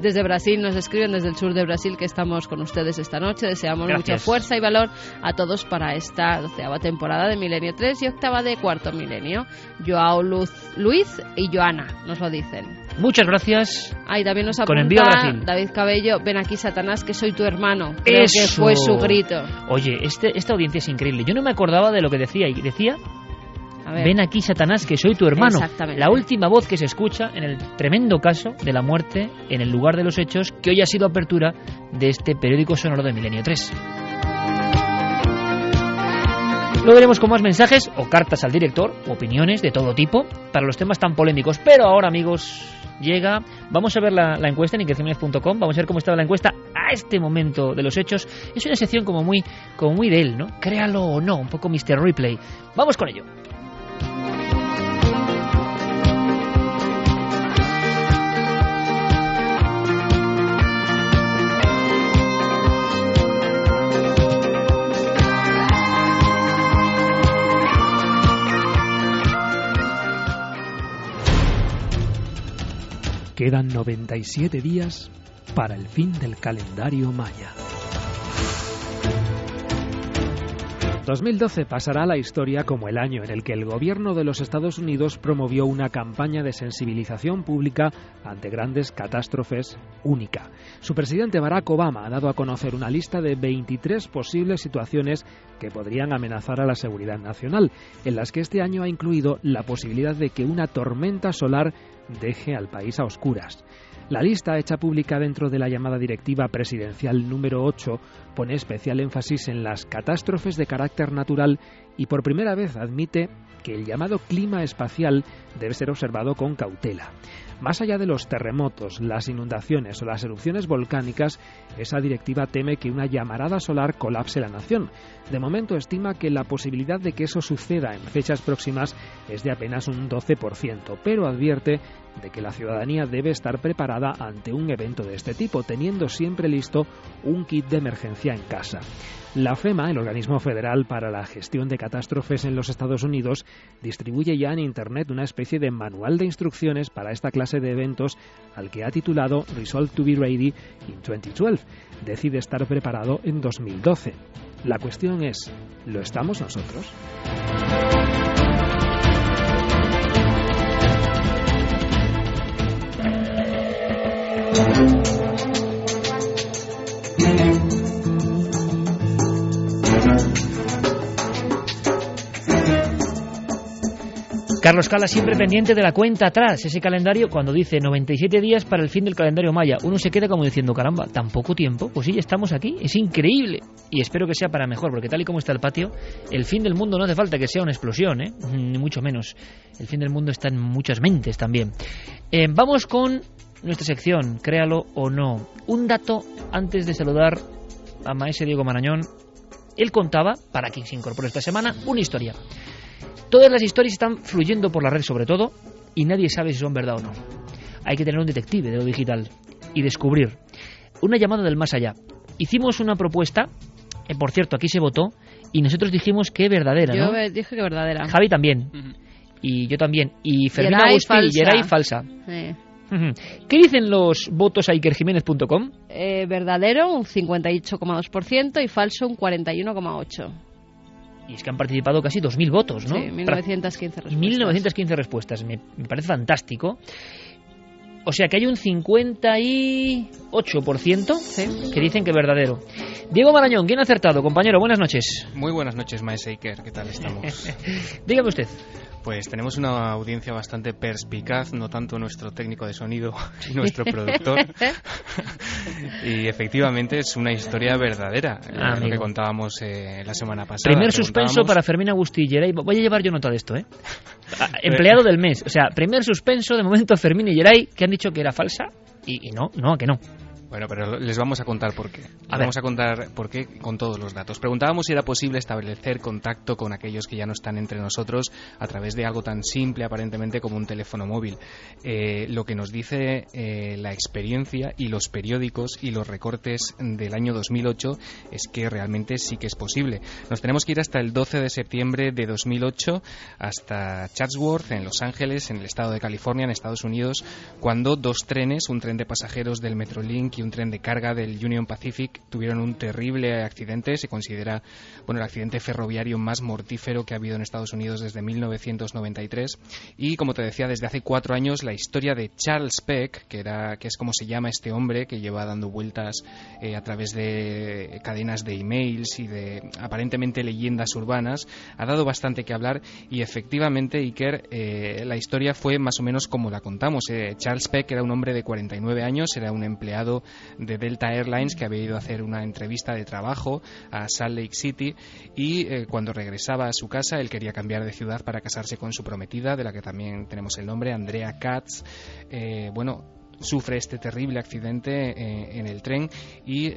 Desde Brasil nos escriben, desde el sur de Brasil, que estamos con ustedes esta noche. Deseamos Gracias. mucha fuerza y valor a todos para esta doceava temporada de Milenio 3 y octava de Cuarto Milenio. Joao Luz, Luis y Joana nos lo dicen. Muchas gracias. Ah, y también nos Con apunta envío a Brasil. David Cabello, ven aquí Satanás, que soy tu hermano. Creo que Eso. fue su grito. Oye, este, esta audiencia es increíble. Yo no me acordaba de lo que decía. Y decía. Ven aquí Satanás, que soy tu hermano. Exactamente. La última voz que se escucha en el tremendo caso de la muerte en el lugar de los hechos que hoy ha sido apertura de este periódico sonoro de Milenio 3. Luego veremos con más mensajes o cartas al director, opiniones de todo tipo para los temas tan polémicos. Pero ahora, amigos, llega. Vamos a ver la, la encuesta en inquieciones.com. Vamos a ver cómo estaba la encuesta a este momento de los hechos. Es una sección como muy, como muy de él, ¿no? Créalo o no, un poco Mr. Replay. Vamos con ello. Quedan 97 días para el fin del calendario maya. 2012 pasará a la historia como el año en el que el gobierno de los Estados Unidos promovió una campaña de sensibilización pública ante grandes catástrofes única. Su presidente Barack Obama ha dado a conocer una lista de 23 posibles situaciones que podrían amenazar a la seguridad nacional, en las que este año ha incluido la posibilidad de que una tormenta solar deje al país a oscuras. La lista hecha pública dentro de la llamada directiva presidencial número 8 pone especial énfasis en las catástrofes de carácter natural y por primera vez admite que el llamado clima espacial debe ser observado con cautela. Más allá de los terremotos, las inundaciones o las erupciones volcánicas, esa directiva teme que una llamarada solar colapse la nación. De momento estima que la posibilidad de que eso suceda en fechas próximas es de apenas un 12%, pero advierte de que la ciudadanía debe estar preparada ante un evento de este tipo, teniendo siempre listo un kit de emergencia en casa. La FEMA, el organismo federal para la gestión de catástrofes en los Estados Unidos, distribuye ya en Internet una especie de manual de instrucciones para esta clase de eventos al que ha titulado Resolve to be Ready in 2012. Decide estar preparado en 2012. La cuestión es, ¿lo estamos nosotros? Carlos Cala siempre pendiente de la cuenta atrás, ese calendario cuando dice 97 días para el fin del calendario maya. Uno se queda como diciendo, caramba, tan poco tiempo, pues sí, ya estamos aquí, es increíble. Y espero que sea para mejor, porque tal y como está el patio, el fin del mundo no hace falta que sea una explosión, ¿eh? ni mucho menos. El fin del mundo está en muchas mentes también. Eh, vamos con nuestra sección, créalo o no. Un dato antes de saludar a maese Diego Marañón. Él contaba, para quien se incorporó esta semana, una historia. Todas las historias están fluyendo por la red sobre todo y nadie sabe si son verdad o no. Hay que tener un detective de lo digital y descubrir. Una llamada del más allá. Hicimos una propuesta, eh, por cierto, aquí se votó y nosotros dijimos que verdadera, Yo ¿no? dije que verdadera. Javi también. Y yo también. Y Fermín Agustí y falsa. Geray falsa. Eh. ¿Qué dicen los votos a ikerjiménez.com? eh, verdadero un 58,2% y falso un 41,8%. Y es que han participado casi 2.000 votos, ¿no? Sí, 1915 respuestas. 1915 respuestas. Me, me parece fantástico. O sea que hay un 58% Sí. que dicen que verdadero. Diego Marañón, ¿quién ha acertado? Compañero, buenas noches. Muy buenas noches, Maese Iker. ¿Qué tal estamos? Dígame usted. Pues tenemos una audiencia bastante perspicaz, no tanto nuestro técnico de sonido y nuestro productor. y efectivamente es una historia verdadera, Ah, lo que contábamos eh, la semana pasada. Primer suspenso para Fermín Agustí y Geray. Voy a llevar yo nota de esto, ¿eh? Ah, Empleado del mes. O sea, primer suspenso de momento Fermín y Geray que han dicho que era falsa y, y no, no, que no. Bueno, pero les vamos a contar por qué. A vamos a contar por qué con todos los datos. Preguntábamos si era posible establecer contacto con aquellos que ya no están entre nosotros a través de algo tan simple aparentemente como un teléfono móvil. Eh, lo que nos dice eh, la experiencia y los periódicos y los recortes del año 2008 es que realmente sí que es posible. Nos tenemos que ir hasta el 12 de septiembre de 2008 hasta Chatsworth en Los Ángeles, en el estado de California, en Estados Unidos, cuando dos trenes, un tren de pasajeros del Metrolink y un tren de carga del Union Pacific, tuvieron un terrible accidente. Se considera bueno, el accidente ferroviario más mortífero que ha habido en Estados Unidos desde 1993. Y como te decía, desde hace cuatro años la historia de Charles Peck, que, era, que es como se llama este hombre que lleva dando vueltas eh, a través de cadenas de emails y de aparentemente leyendas urbanas, ha dado bastante que hablar y efectivamente, Iker, eh, la historia fue más o menos como la contamos. Eh, Charles Peck era un hombre de 49 años, era un empleado de Delta Airlines que había ido a hacer una entrevista de trabajo a Salt Lake City y eh, cuando regresaba a su casa él quería cambiar de ciudad para casarse con su prometida, de la que también tenemos el nombre, Andrea Katz. Eh, bueno, sufre este terrible accidente eh, en el tren y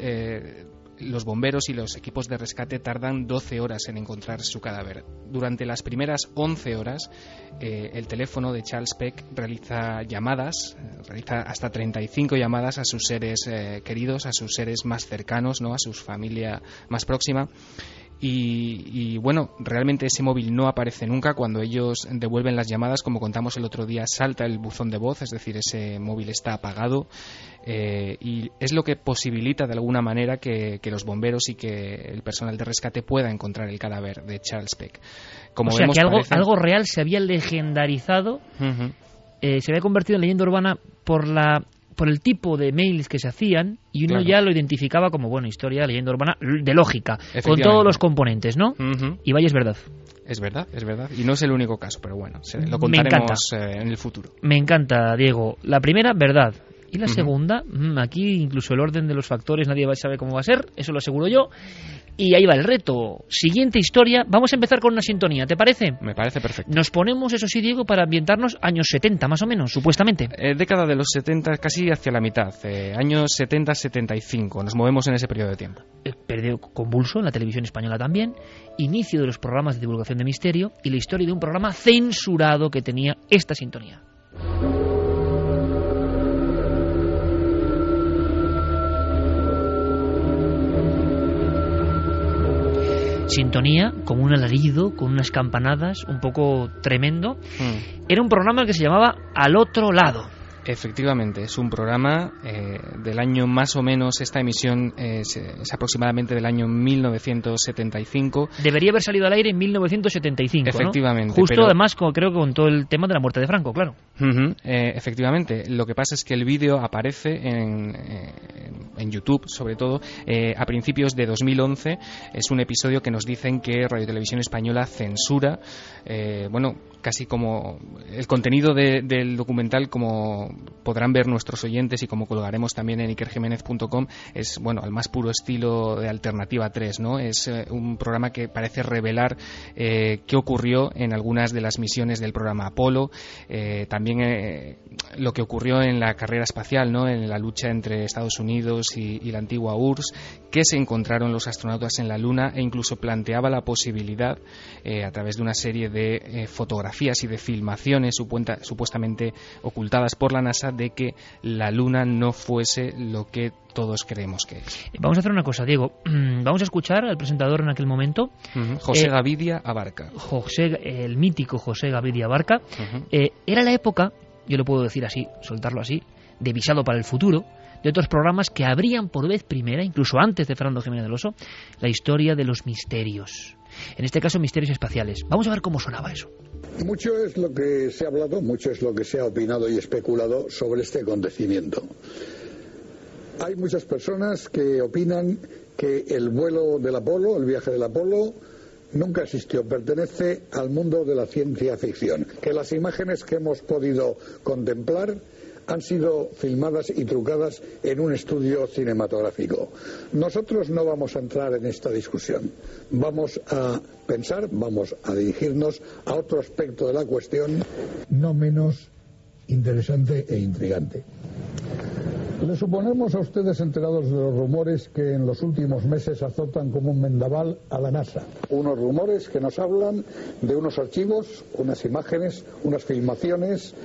los bomberos y los equipos de rescate tardan 12 horas en encontrar su cadáver. Durante las primeras 11 horas, eh, el teléfono de Charles Peck realiza llamadas, eh, realiza hasta 35 llamadas a sus seres eh, queridos, a sus seres más cercanos, ¿no? a su familia más próxima. Y, y, bueno, realmente ese móvil no aparece nunca. Cuando ellos devuelven las llamadas, como contamos el otro día, salta el buzón de voz, es decir, ese móvil está apagado. Eh, y es lo que posibilita de alguna manera que, que, los bomberos y que el personal de rescate pueda encontrar el cadáver de Charles Peck. Como o sea vemos, que algo, algo real se había legendarizado, uh -huh. eh, se había convertido en leyenda urbana por la por el tipo de mails que se hacían y uno Claro. ya lo identificaba como, bueno, historia, leyenda urbana, de lógica, con todos los componentes, ¿no? Uh -huh. Y vaya, es verdad. Es verdad, es verdad. Y no es el único caso, pero bueno, se- lo contaremos eh, en el futuro. Me encanta, Diego. La primera, verdad. Y la Ujú. segunda, mm, aquí incluso el orden de los factores nadie sabe cómo va a ser, eso lo aseguro yo. Y ahí va el reto. Siguiente historia, vamos a empezar con una sintonía, ¿te parece? Me parece perfecto. Nos ponemos, eso sí, Diego, para ambientarnos años 70, más o menos, supuestamente. Eh, década de los 70, casi hacia la mitad, eh, años 70-75, nos movemos en ese periodo de tiempo. Eh, Perdió convulso en la televisión española también. Inicio de los programas de divulgación de misterio y la historia de un programa censurado que tenía esta sintonía. Sintonía con un alarido, con unas campanadas, un poco tremendo. Era un programa que se llamaba Al otro lado. Efectivamente, es un programa eh, del año más o menos, esta emisión es, es aproximadamente del año 1975. Debería haber salido al aire en 1975. ¿no? Efectivamente, Justo pero- además, con- creo que con todo el tema de la muerte de Franco, claro. Eh, efectivamente, lo que pasa es que el vídeo aparece en, eh, en YouTube, sobre todo, eh, a principios de 2011. Es un episodio que nos dicen que Radio Televisión Española censura, eh, bueno, casi como el contenido de- del documental, como podrán ver nuestros oyentes y como colgaremos también en ikerjiménez.com, es, bueno, al más puro estilo de Alternativa 3, ¿no? Es eh, un programa que parece revelar eh, qué ocurrió en algunas de las misiones del programa Apolo, eh, también lo que ocurrió en la carrera espacial, ¿no? en la lucha entre Estados Unidos y, la antigua URSS, que se encontraron los astronautas en la Luna e incluso planteaba la posibilidad, a través de una serie de fotografías y de filmaciones supuestamente ocultadas por la NASA, de que la Luna no fuese lo que todos creemos que es. Vamos a hacer una cosa, Diego. Vamos a escuchar al presentador en aquel momento. José Eh, Gavidia Abarca. José, el mítico José Gavidia Barca. Ujú. Eh, era la época, yo lo puedo decir así, soltarlo así, de Visado para el Futuro, de otros programas que abrían por vez primera, incluso antes de Fernando Jiménez del Oso, la historia de los misterios. En este caso, misterios espaciales. Vamos a ver cómo sonaba eso. Mucho es lo que se ha hablado, mucho es lo que se ha opinado y especulado sobre este acontecimiento. Hay muchas personas que opinan que el vuelo del Apolo, el viaje del Apolo, nunca existió, pertenece al mundo de la ciencia ficción, que las imágenes que hemos podido contemplar han sido filmadas y trucadas en un estudio cinematográfico. Nosotros no vamos a entrar en esta discusión. Vamos a pensar, vamos a dirigirnos a otro aspecto de la cuestión no menos interesante e intrigante. Le suponemos a ustedes enterados de los rumores que en los últimos meses azotan como un mendaval a la NASA. Unos rumores que nos hablan de unos archivos, unas imágenes, unas filmaciones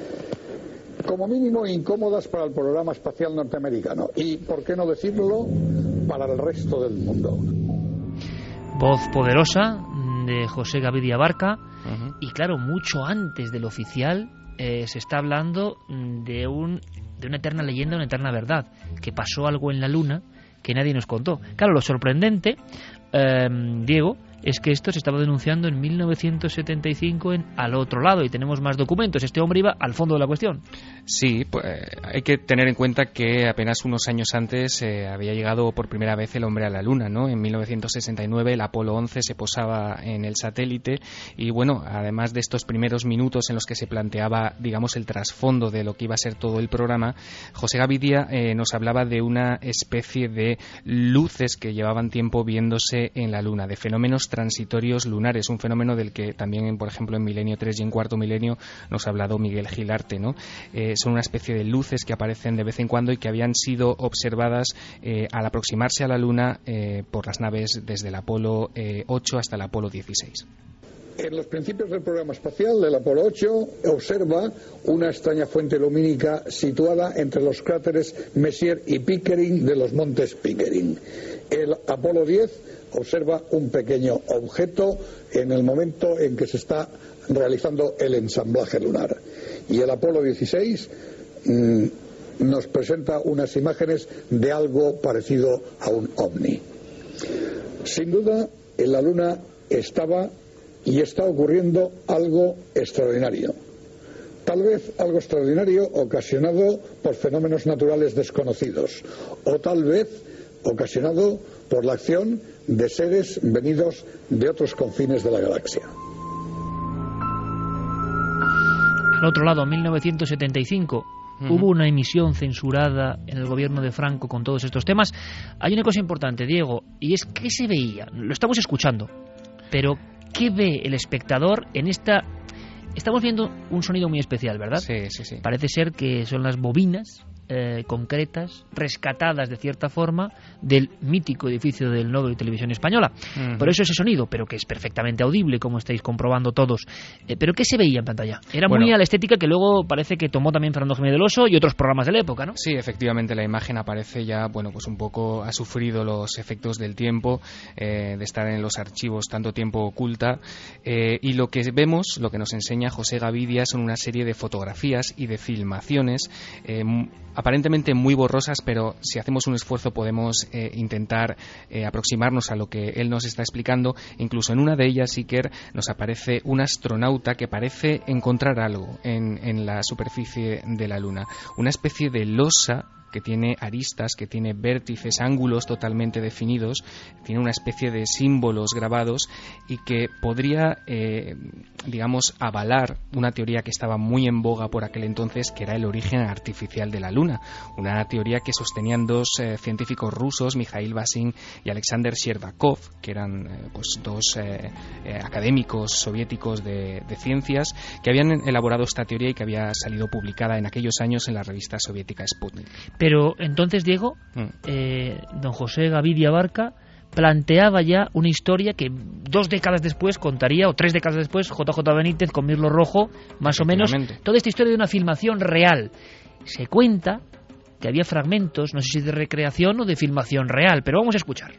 como mínimo incómodas para el programa espacial norteamericano y, por qué no decirlo, para el resto del mundo. Voz poderosa de José Gavidia Barca y claro, mucho antes del oficial eh, se está hablando de, un, de una eterna leyenda, una eterna verdad, que pasó algo en la Luna que nadie nos contó. Claro, lo sorprendente, eh, Diego, es que esto se estaba denunciando en 1975 en Al otro lado y tenemos más documentos. Este hombre iba al fondo de la cuestión. Sí, pues, hay que tener en cuenta que apenas unos años antes eh, había llegado por primera vez el hombre a la Luna, ¿no? En 1969 el Apolo 11 se posaba en el satélite y bueno, además de estos primeros minutos en los que se planteaba, digamos, el trasfondo de lo que iba a ser todo el programa, José Gavidia eh, nos hablaba de una especie de luces que llevaban tiempo viéndose en la Luna, de fenómenos transitorios lunares, un fenómeno del que también, por ejemplo, en Milenio 3 y en Cuarto Milenio nos ha hablado Miguel Gilarte. ¿no? Eh, son una especie de luces que aparecen de vez en cuando y que habían sido observadas eh, al aproximarse a la Luna eh, por las naves desde el Apolo 8 hasta el Apolo 16. En los principios del programa espacial del Apolo 8 observa una extraña fuente lumínica situada entre los cráteres Messier y Pickering de los montes Pickering. El Apolo 10 observa un pequeño objeto en el momento en que se está realizando el ensamblaje lunar. Y el Apolo 16 mm, nos presenta unas imágenes de algo parecido a un ovni. Sin duda, en la Luna estaba y está ocurriendo algo extraordinario. Tal vez algo extraordinario ocasionado por fenómenos naturales desconocidos o tal vez ocasionado por la acción de seres venidos de otros confines de la galaxia. Al otro lado, en 1975, hubo una emisión censurada en el gobierno de Franco con todos estos temas. Hay una cosa importante, Diego, y es que se veía, lo estamos escuchando, pero ¿qué ve el espectador en esta... Estamos viendo un sonido muy especial, ¿verdad? Sí, sí, sí. Parece ser que son las bobinas eh, concretas, rescatadas de cierta forma del mítico edificio del Nodo de Televisión Española. Por eso ese sonido, pero que es perfectamente audible, como estáis comprobando todos. Eh, ¿Pero qué se veía en pantalla? Era muy a la estética que luego parece que tomó también Fernando Jiménez del Oso y otros programas de la época, ¿no? Sí, efectivamente, la imagen aparece ya, bueno, pues un poco ha sufrido los efectos del tiempo, eh, de estar en los archivos tanto tiempo oculta. y lo que vemos, lo que nos enseña José Gavidia, son una serie de fotografías y de filmaciones aparentemente muy borrosas, pero si hacemos un esfuerzo podemos eh, intentar eh, aproximarnos a lo que él nos está explicando. Incluso en una de ellas, Iker, nos aparece un astronauta que parece encontrar algo en, en la superficie de la Luna. Una especie de losa que tiene aristas, que tiene vértices, ángulos totalmente definidos, tiene una especie de símbolos grabados y que podría, eh, digamos, avalar una teoría que estaba muy en boga por aquel entonces, que era el origen artificial de la Luna. Una teoría que sostenían dos eh, científicos rusos, Mikhail Basin y Alexander Sherdakov, que eran eh, pues, dos académicos soviéticos de, ciencias, que habían elaborado esta teoría y que había salido publicada en aquellos años en la revista soviética Sputnik. Entonces, Diego, mm. eh, don José Gavidia Barca planteaba ya una historia que dos décadas después contaría, o tres décadas después, JJ Benítez con Mirlo Rojo, más o menos, toda esta historia de una filmación real. Se cuenta que había fragmentos, no sé si de recreación o de filmación real, pero vamos a escuchar.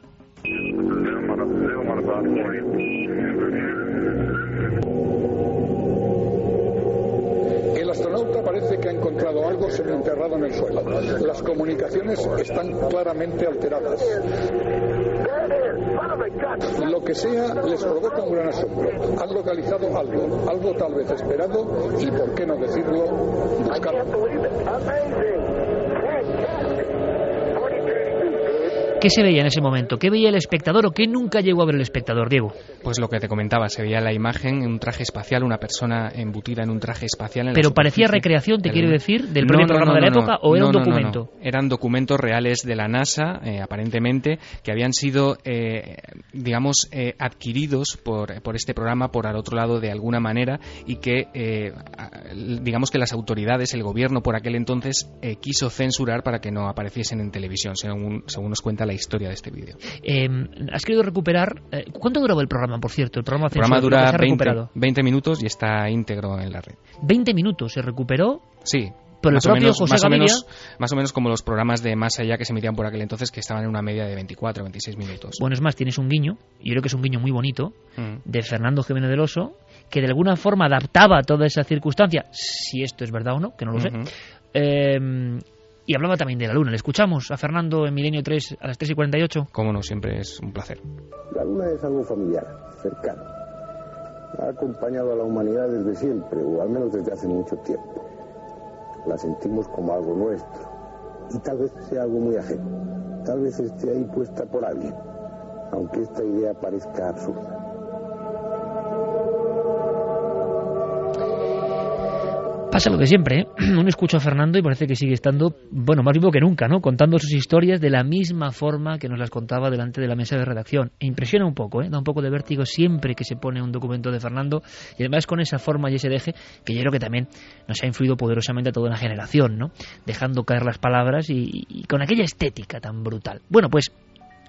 parece que encontrado algo semi-enterrado en el suelo. Las comunicaciones están claramente alteradas. Lo que sea les provoca un gran asombro. Han localizado algo, algo tal vez esperado y, por qué no decirlo, buscado. ¿Qué se veía en ese momento? ¿Qué veía el espectador o qué nunca llegó a ver el espectador, Diego? Pues lo que te comentaba, se veía la imagen en un traje espacial, una persona embutida en un traje espacial. En Pero parecía recreación, te quiero decir, del propio programa de la época o era un documento. Eran documentos reales de la NASA, eh, aparentemente, que habían sido, eh, digamos, eh, adquiridos por, por este programa por al otro lado de alguna manera y que, digamos que las autoridades, el gobierno por aquel entonces, quiso censurar para que no apareciesen en televisión, según, según nos cuenta la historia de este vídeo. Em, ¿Has querido recuperar? Eh, ¿Cuánto duraba el programa, por cierto? El programa, dura 20, minutos y está íntegro en la red. ¿20 minutos se recuperó? Sí, pero el propio José más, o menos, más o menos como los programas de Más Allá que se emitían por aquel entonces, que estaban en una media de 24 o 26 minutos. Bueno, es más, tienes un guiño, y yo creo que es un guiño muy bonito, mm. de Fernando Jiménez del Oso, que de alguna forma adaptaba toda esa circunstancia, si esto es verdad o no, que no lo sé, y hablaba también de la Luna. ¿Le escuchamos a Fernando en Milenio 3 a las 3 y 48? Cómo no, siempre es un placer. La Luna es algo familiar, cercano. Ha acompañado a la humanidad desde siempre, o al menos desde hace mucho tiempo. La sentimos como algo nuestro. Y tal vez sea algo muy ajeno. Tal vez esté ahí puesta por alguien, aunque esta idea parezca absurda. Pasa lo de siempre, ¿eh? Uno escucha a Fernando y parece que sigue estando, bueno, más vivo que nunca, ¿no? Contando sus historias de la misma forma que nos las contaba delante de la mesa de redacción. E impresiona un poco, ¿eh? Da un poco de vértigo siempre que se pone un documento de Fernando y además con esa forma y ese deje que yo creo que también nos ha influido poderosamente a toda una generación, ¿no? Dejando caer las palabras y, y con aquella estética tan brutal. Bueno, pues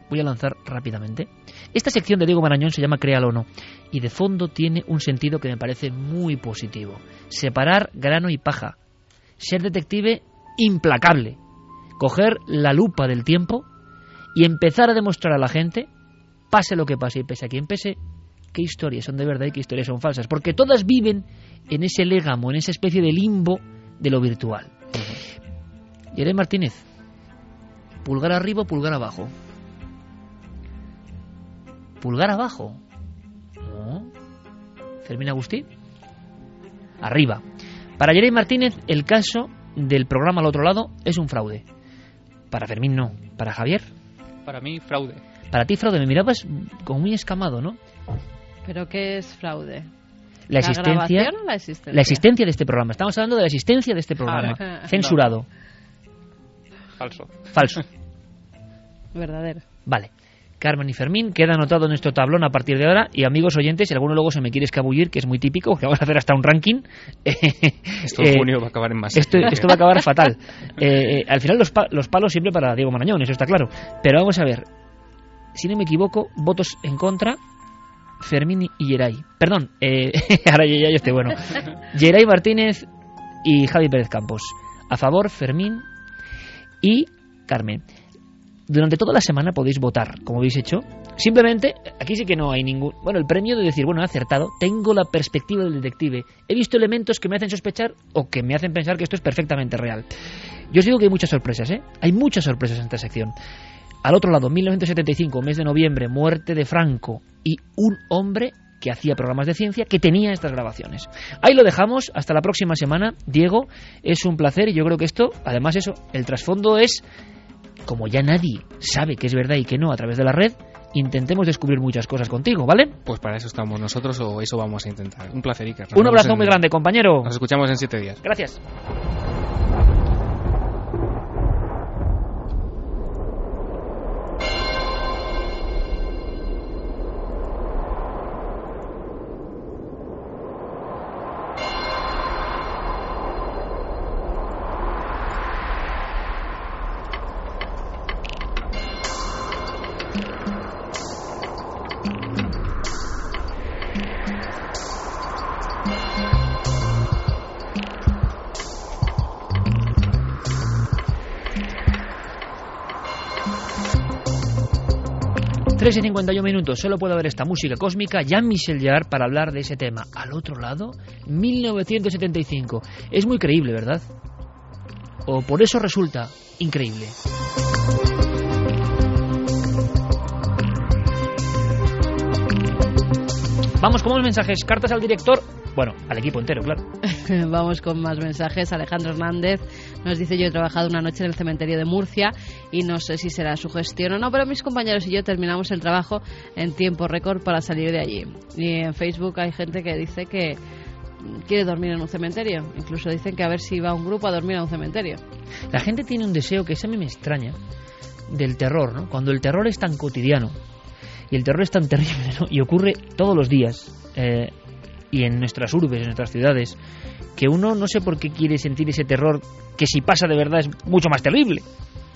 voy a lanzar rápidamente. Esta sección de Diego Marañón se llama Créalo o no y de fondo tiene un sentido que me parece muy positivo. Separar grano y paja. Ser detective implacable. Coger la lupa del tiempo y empezar a demostrar a la gente, pase lo que pase y pese a quien pese, qué historias son de verdad y qué historias son falsas. Porque todas viven en ese légamo, en esa especie de limbo de lo virtual. Yeré Martínez, pulgar arriba, pulgar abajo. Pulgar abajo. No. Fermín Agustí. Arriba. Para Jeremy Martínez, el caso del programa al otro lado es un fraude. Para Fermín no. Para Javier. Para mí, fraude. Para ti, fraude. Me mirabas como muy escamado, ¿no? ¿Pero qué es fraude? La, existencia, o la existencia? La existencia de este programa. Estamos hablando de la existencia de este programa. Ah, Censurado. Falso. Falso. Verdadero. Vale. Carmen y Fermín. Queda anotado en nuestro tablón a partir de ahora. Y amigos oyentes, si alguno luego se me quiere escabullir, que es muy típico, que vamos a hacer hasta un ranking. esto en junio va a acabar en más. Esto, va a acabar fatal. Eh, al final los, los palos siempre para Diego Marañón, eso está claro. Pero vamos a ver. Si no me equivoco, votos en contra. Fermín y Geray. Perdón, eh, ahora ya, ya estoy bueno. Geray Martínez y Javi Pérez Campos. A favor, Fermín y Carmen durante toda la semana podéis votar, como habéis hecho. Simplemente, aquí sí que no hay ningún... Bueno, el premio de decir, bueno, he acertado, tengo la perspectiva del detective, he visto elementos que me hacen sospechar o que me hacen pensar que esto es perfectamente real. Yo os digo que hay muchas sorpresas, ¿eh? Hay muchas sorpresas en esta sección. Al otro lado, 1975, mes de noviembre, muerte de Franco y un hombre que hacía programas de ciencia que tenía estas grabaciones. Ahí lo dejamos, hasta la próxima semana. Diego, es un placer y yo creo que esto, además eso, el trasfondo es como ya nadie sabe que es verdad y que no a través de la red, intentemos descubrir muchas cosas contigo, ¿vale? Pues para eso estamos nosotros o eso vamos a intentar. Un placer, Iker. Un abrazo muy grande, compañero. Nos escuchamos en siete días. Gracias. Solo puede haber esta música cósmica, Jean-Michel Jarre, para hablar de ese tema. Al otro lado, 1975. Es muy creíble, ¿verdad? O por eso resulta increíble. Vamos con los mensajes. Cartas al director Bueno, al equipo entero, claro. Vamos con más mensajes. Alejandro Hernández nos dice, yo he trabajado una noche en el cementerio de Murcia y no sé si será su gestión o no, pero mis compañeros y yo terminamos el trabajo en tiempo récord para salir de allí. Y en Facebook hay gente que dice que quiere dormir en un cementerio. Incluso dicen que a ver si va un grupo a dormir a un cementerio. La gente tiene un deseo que ese a mí me extraña del terror, ¿no? Cuando el terror es tan cotidiano y el terror es tan terrible, ¿no? Y ocurre todos los días eh, y en nuestras urbes, en nuestras ciudades, que uno no sé por qué quiere sentir ese terror que si pasa de verdad es mucho más terrible.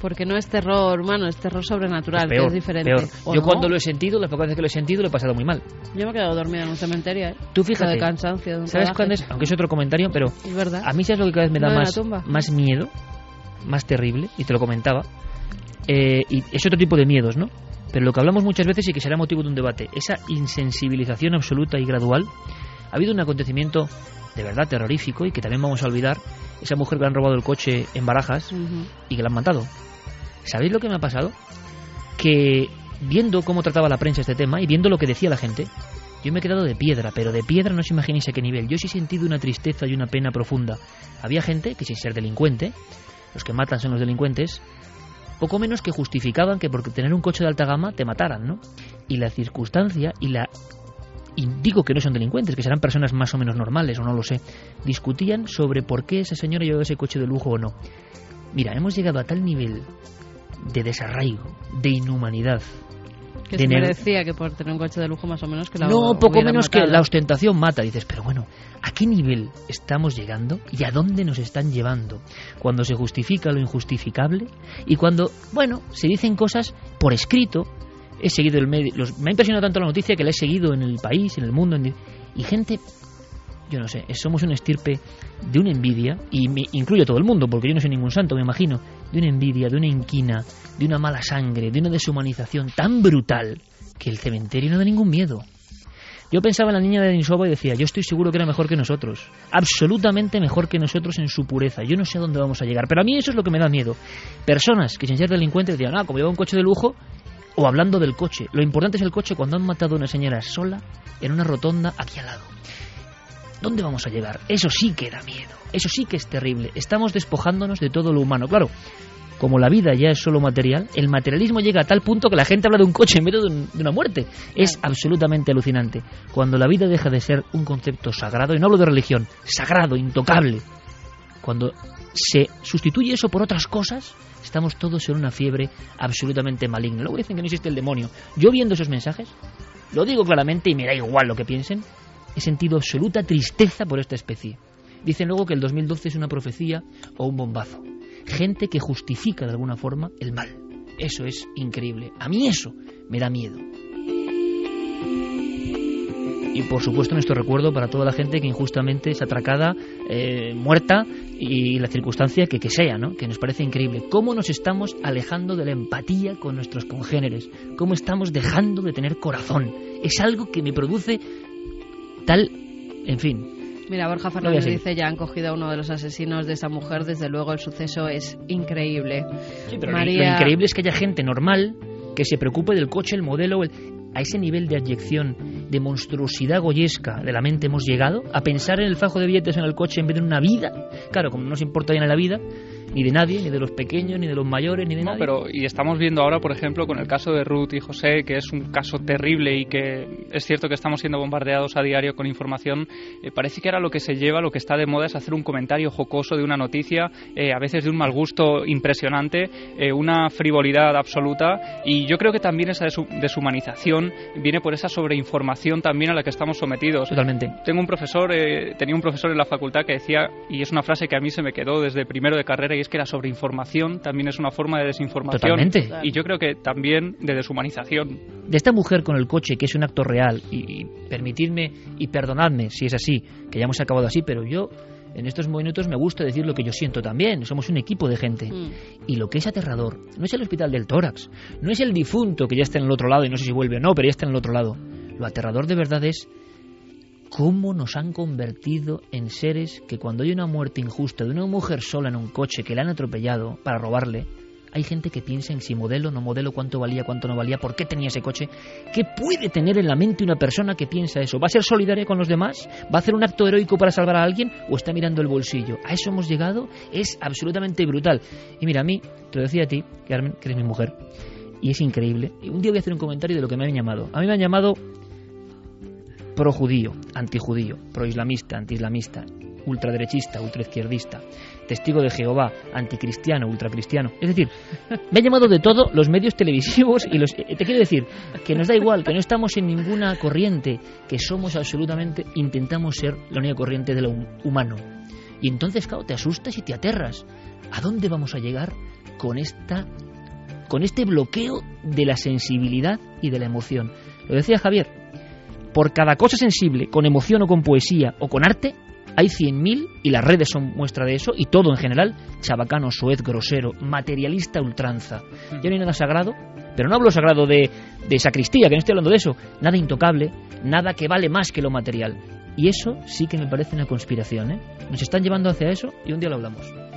Porque no es terror humano, es terror sobrenatural, peor, que es diferente. peor. ¿O Yo no? cuando lo he sentido, las pocas veces que lo he sentido, lo he pasado muy mal. Yo me he quedado dormida en un cementerio, ¿eh? Tú fíjate. De cansancio, de un ¿Sabes cuándo es? Aunque es otro comentario, pero Es verdad. a mí sabes lo que cada vez me da más miedo, más terrible, y te lo comentaba. Eh, y es otro tipo de miedos, ¿no? Pero lo que hablamos muchas veces y que será motivo de un debate, esa insensibilización absoluta y gradual. Ha habido un acontecimiento de verdad terrorífico y que también vamos a olvidar, esa mujer que le han robado el coche en Barajas y que la han matado. ¿Sabéis lo que me ha pasado? Que viendo cómo trataba la prensa este tema y viendo lo que decía la gente, yo me he quedado de piedra, pero de piedra no os imagináis a qué nivel. Yo sí he sentido una tristeza y una pena profunda. Había gente que sin ser delincuente, los que matan son los delincuentes, poco menos que justificaban que por tener un coche de alta gama te mataran, ¿no? Y la circunstancia y la y digo que no son delincuentes, que serán personas más o menos normales, o no lo sé, discutían sobre por qué esa señora llevaba ese coche de lujo o no. Mira, hemos llegado a tal nivel de desarraigo, de inhumanidad. Que se merecía que por tener un coche de lujo más o menos que la No, poco menos que la ostentación mata. Dices, pero bueno, ¿a qué nivel estamos llegando y a dónde nos están llevando? Cuando se justifica lo injustificable y cuando, bueno, se dicen cosas por escrito. He seguido el medio. los- me ha impresionado tanto la noticia que la he seguido en el país, en el mundo. en- y gente, yo no sé, somos una estirpe de una envidia, y me incluyo a todo el mundo, porque yo no soy ningún santo, me imagino, de una envidia, de una inquina, de una mala sangre, de una deshumanización tan brutal que el cementerio no da ningún miedo. Yo pensaba en la niña de Denisova y decía, yo estoy seguro que era mejor que nosotros, absolutamente mejor que nosotros en su pureza. Yo no sé a dónde vamos a llegar, pero a mí eso es lo que me da miedo. Personas que sin ser delincuentes decían, ah, como lleva un coche de lujo, o hablando del coche. Lo importante es el coche cuando han matado a una señora sola en una rotonda aquí al lado. ¿Dónde vamos a llegar? Eso sí que da miedo, eso sí que es terrible. Estamos despojándonos de todo lo humano. Claro, como la vida ya es solo material, el materialismo llega a tal punto que la gente habla de un coche en vez de, un- de una muerte. Es absolutamente alucinante. Cuando la vida deja de ser un concepto sagrado, y no hablo de religión, sagrado, intocable, cuando se sustituye eso por otras cosas, estamos todos en una fiebre absolutamente maligna. Luego dicen que no existe el demonio. Yo viendo esos mensajes, lo digo claramente y me da igual lo que piensen, he sentido absoluta tristeza por esta especie. Dicen luego que el 2012 es una profecía o un bombazo. Gente que justifica de alguna forma el mal. Eso es increíble. A mí eso me da miedo. Y por supuesto nuestro recuerdo para toda la gente que injustamente es atracada, eh, muerta y la circunstancia que, que sea, ¿no? Que nos parece increíble. ¿Cómo nos estamos alejando de la empatía con nuestros congéneres? ¿Cómo estamos dejando de tener corazón? Es algo que me produce tal... En fin, Mira, Borja Fernández dice ya han cogido a uno de los asesinos de esa mujer. Desde luego el suceso es increíble. Sí, pero lo- María- lo increíble es que haya gente normal que se preocupe del coche, el modelo, el- a ese nivel de abyección, de monstruosidad goyesca de la mente hemos llegado, a pensar en el fajo de billetes en el coche en vez de en una vida. Claro, como no nos importa bien la vida, ni de nadie, ni de los pequeños, ni de los mayores, ni de No, nadie. pero y estamos viendo ahora, por ejemplo, con el caso de Ruth y José, que es un caso terrible y que es cierto que estamos siendo bombardeados a diario con información. eh, parece que ahora lo que se lleva, lo que está de moda es hacer un comentario jocoso de una noticia, eh, a veces de un mal gusto impresionante, eh, una frivolidad absoluta. Y yo creo que también esa deshu- deshumanización viene por esa sobreinformación también a la que estamos sometidos. Totalmente. Tengo un profesor, eh, tenía un profesor en la facultad que decía, y es una frase que a mí se me quedó desde primero de carrera, y es que la sobreinformación también es una forma de desinformación. Totalmente. Y yo creo que también de deshumanización. de esta mujer con el coche, que es un acto real, y, y permitidme y perdonadme si es así, que ya hemos acabado así, pero yo en estos minutos me gusta decir lo que yo siento también. Somos un equipo de gente. Mm. Y lo que es aterrador no es el hospital del tórax, no es el difunto que ya está en el otro lado y no sé si vuelve o no, pero ya está en el otro lado. Lo aterrador de verdad es cómo nos han convertido en seres que cuando hay una muerte injusta de una mujer sola en un coche que le han atropellado para robarle, hay gente que piensa en si modelo, no modelo, cuánto valía, cuánto no valía, por qué tenía ese coche. ¿Qué puede tener en la mente una persona que piensa eso? ¿Va a ser solidaria con los demás? ¿Va a hacer un acto heroico para salvar a alguien? ¿O está mirando el bolsillo? A eso hemos llegado, es absolutamente brutal. Y mira, a mí, te lo decía a ti, Carmen, que eres mi mujer, y es increíble. Un día voy a hacer un comentario de lo que me han llamado. A mí me han llamado pro-judío, anti-judío, pro-islamista, anti-islamista, ultraderechista, ultraizquierdista, testigo de Jehová, anticristiano, ultracristiano. Es decir, me han llamado de todo los medios televisivos y los... eh, Te quiero decir que nos da igual, que no estamos en ninguna corriente, que somos absolutamente, intentamos ser la única corriente de lo hum- humano. Y entonces, claro, te asustas y te aterras. ¿A dónde vamos a llegar con esta con este bloqueo de la sensibilidad y de la emoción? Lo decía Javier, por cada cosa sensible, con emoción o con poesía o con arte, hay 100.000 y las redes son muestra de eso y todo en general, chabacano, soez, grosero, materialista ultranza. Ya no hay nada sagrado, pero no hablo sagrado de, de sacristía, que no estoy hablando de eso, nada intocable, nada que vale más que lo material. Y eso sí que me parece una conspiración, ¿eh? Nos están llevando hacia eso y un día lo hablamos.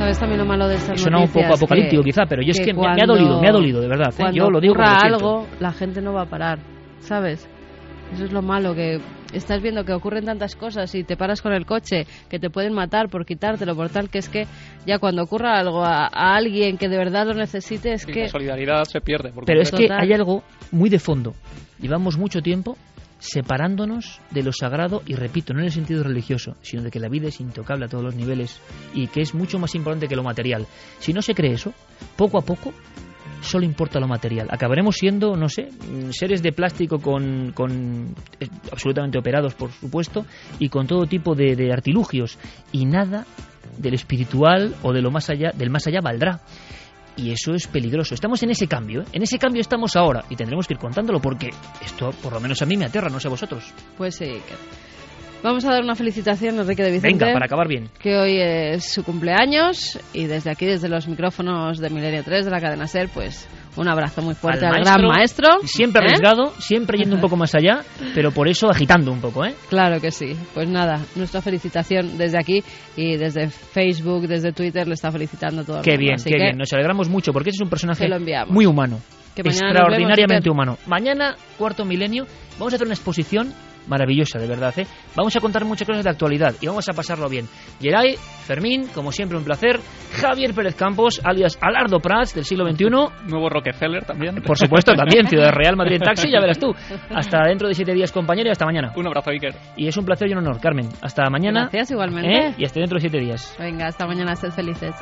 ¿Sabes también lo malo de estas Suena un poco apocalíptico Que- quizá, pero yo es que me- me ha cuando- dolido, me ha dolido, de verdad, ¿eh? Cuando Yo lo digo ocurra lo algo, la gente no va a parar, ¿sabes? Eso es lo malo, que estás viendo que ocurren tantas cosas y te paras con el coche, que te pueden matar por quitártelo, por tal, que es que ya cuando ocurra algo a, a alguien que de verdad lo necesite, es Sí, que... la solidaridad se pierde. por Pero es que hay algo muy de fondo. Llevamos mucho tiempo separándonos de lo sagrado y repito, no en el sentido religioso, sino de que la vida es intocable a todos los niveles y que es mucho más importante que lo material. Si no se cree eso, poco a poco solo importa lo material. Acabaremos siendo, no sé, seres de plástico con, con eh, absolutamente operados, por supuesto, y con todo tipo de, de artilugios y nada del espiritual o de lo más allá, del más allá valdrá. Y eso es peligroso. Estamos en ese cambio, ¿eh? en ese cambio estamos ahora y tendremos que ir contándolo porque esto, por lo menos a mí, me aterra, no sé a vosotros. Pues sí. Vamos a dar una felicitación a Enrique de Vicente. Venga, para acabar bien. que hoy es su cumpleaños y desde aquí, desde los micrófonos de Milenio 3 de la cadena SER, pues un abrazo muy fuerte al, gran maestro. Siempre ¿eh? arriesgado, siempre yendo un poco más allá, pero por eso agitando un poco, ¿eh? Claro que sí. Pues nada, nuestra felicitación desde aquí y desde Facebook, desde Twitter, le está felicitando todo el Qué mundo. bien, Así qué que bien. Nos alegramos mucho porque ese es un personaje muy humano. Que extraordinariamente vemos, humano. Mañana, cuarto milenio, vamos a hacer una exposición maravillosa, de verdad. ¿eh? Vamos a contar muchas cosas de actualidad y vamos a pasarlo bien. Geray, Fermín, como siempre, un placer. Javier Pérez Campos, alias Alardo Prats, del siglo XXI. Nuevo Rockefeller también. Por supuesto, también, Ciudad Real, Madrid Taxi, ya verás tú. Hasta dentro de siete días, compañero, y hasta mañana. Un abrazo, Iker. Y es un placer y un honor, Carmen. Hasta mañana. Gracias, igualmente. ¿eh? Y hasta dentro de siete días. Venga, hasta mañana, sed felices.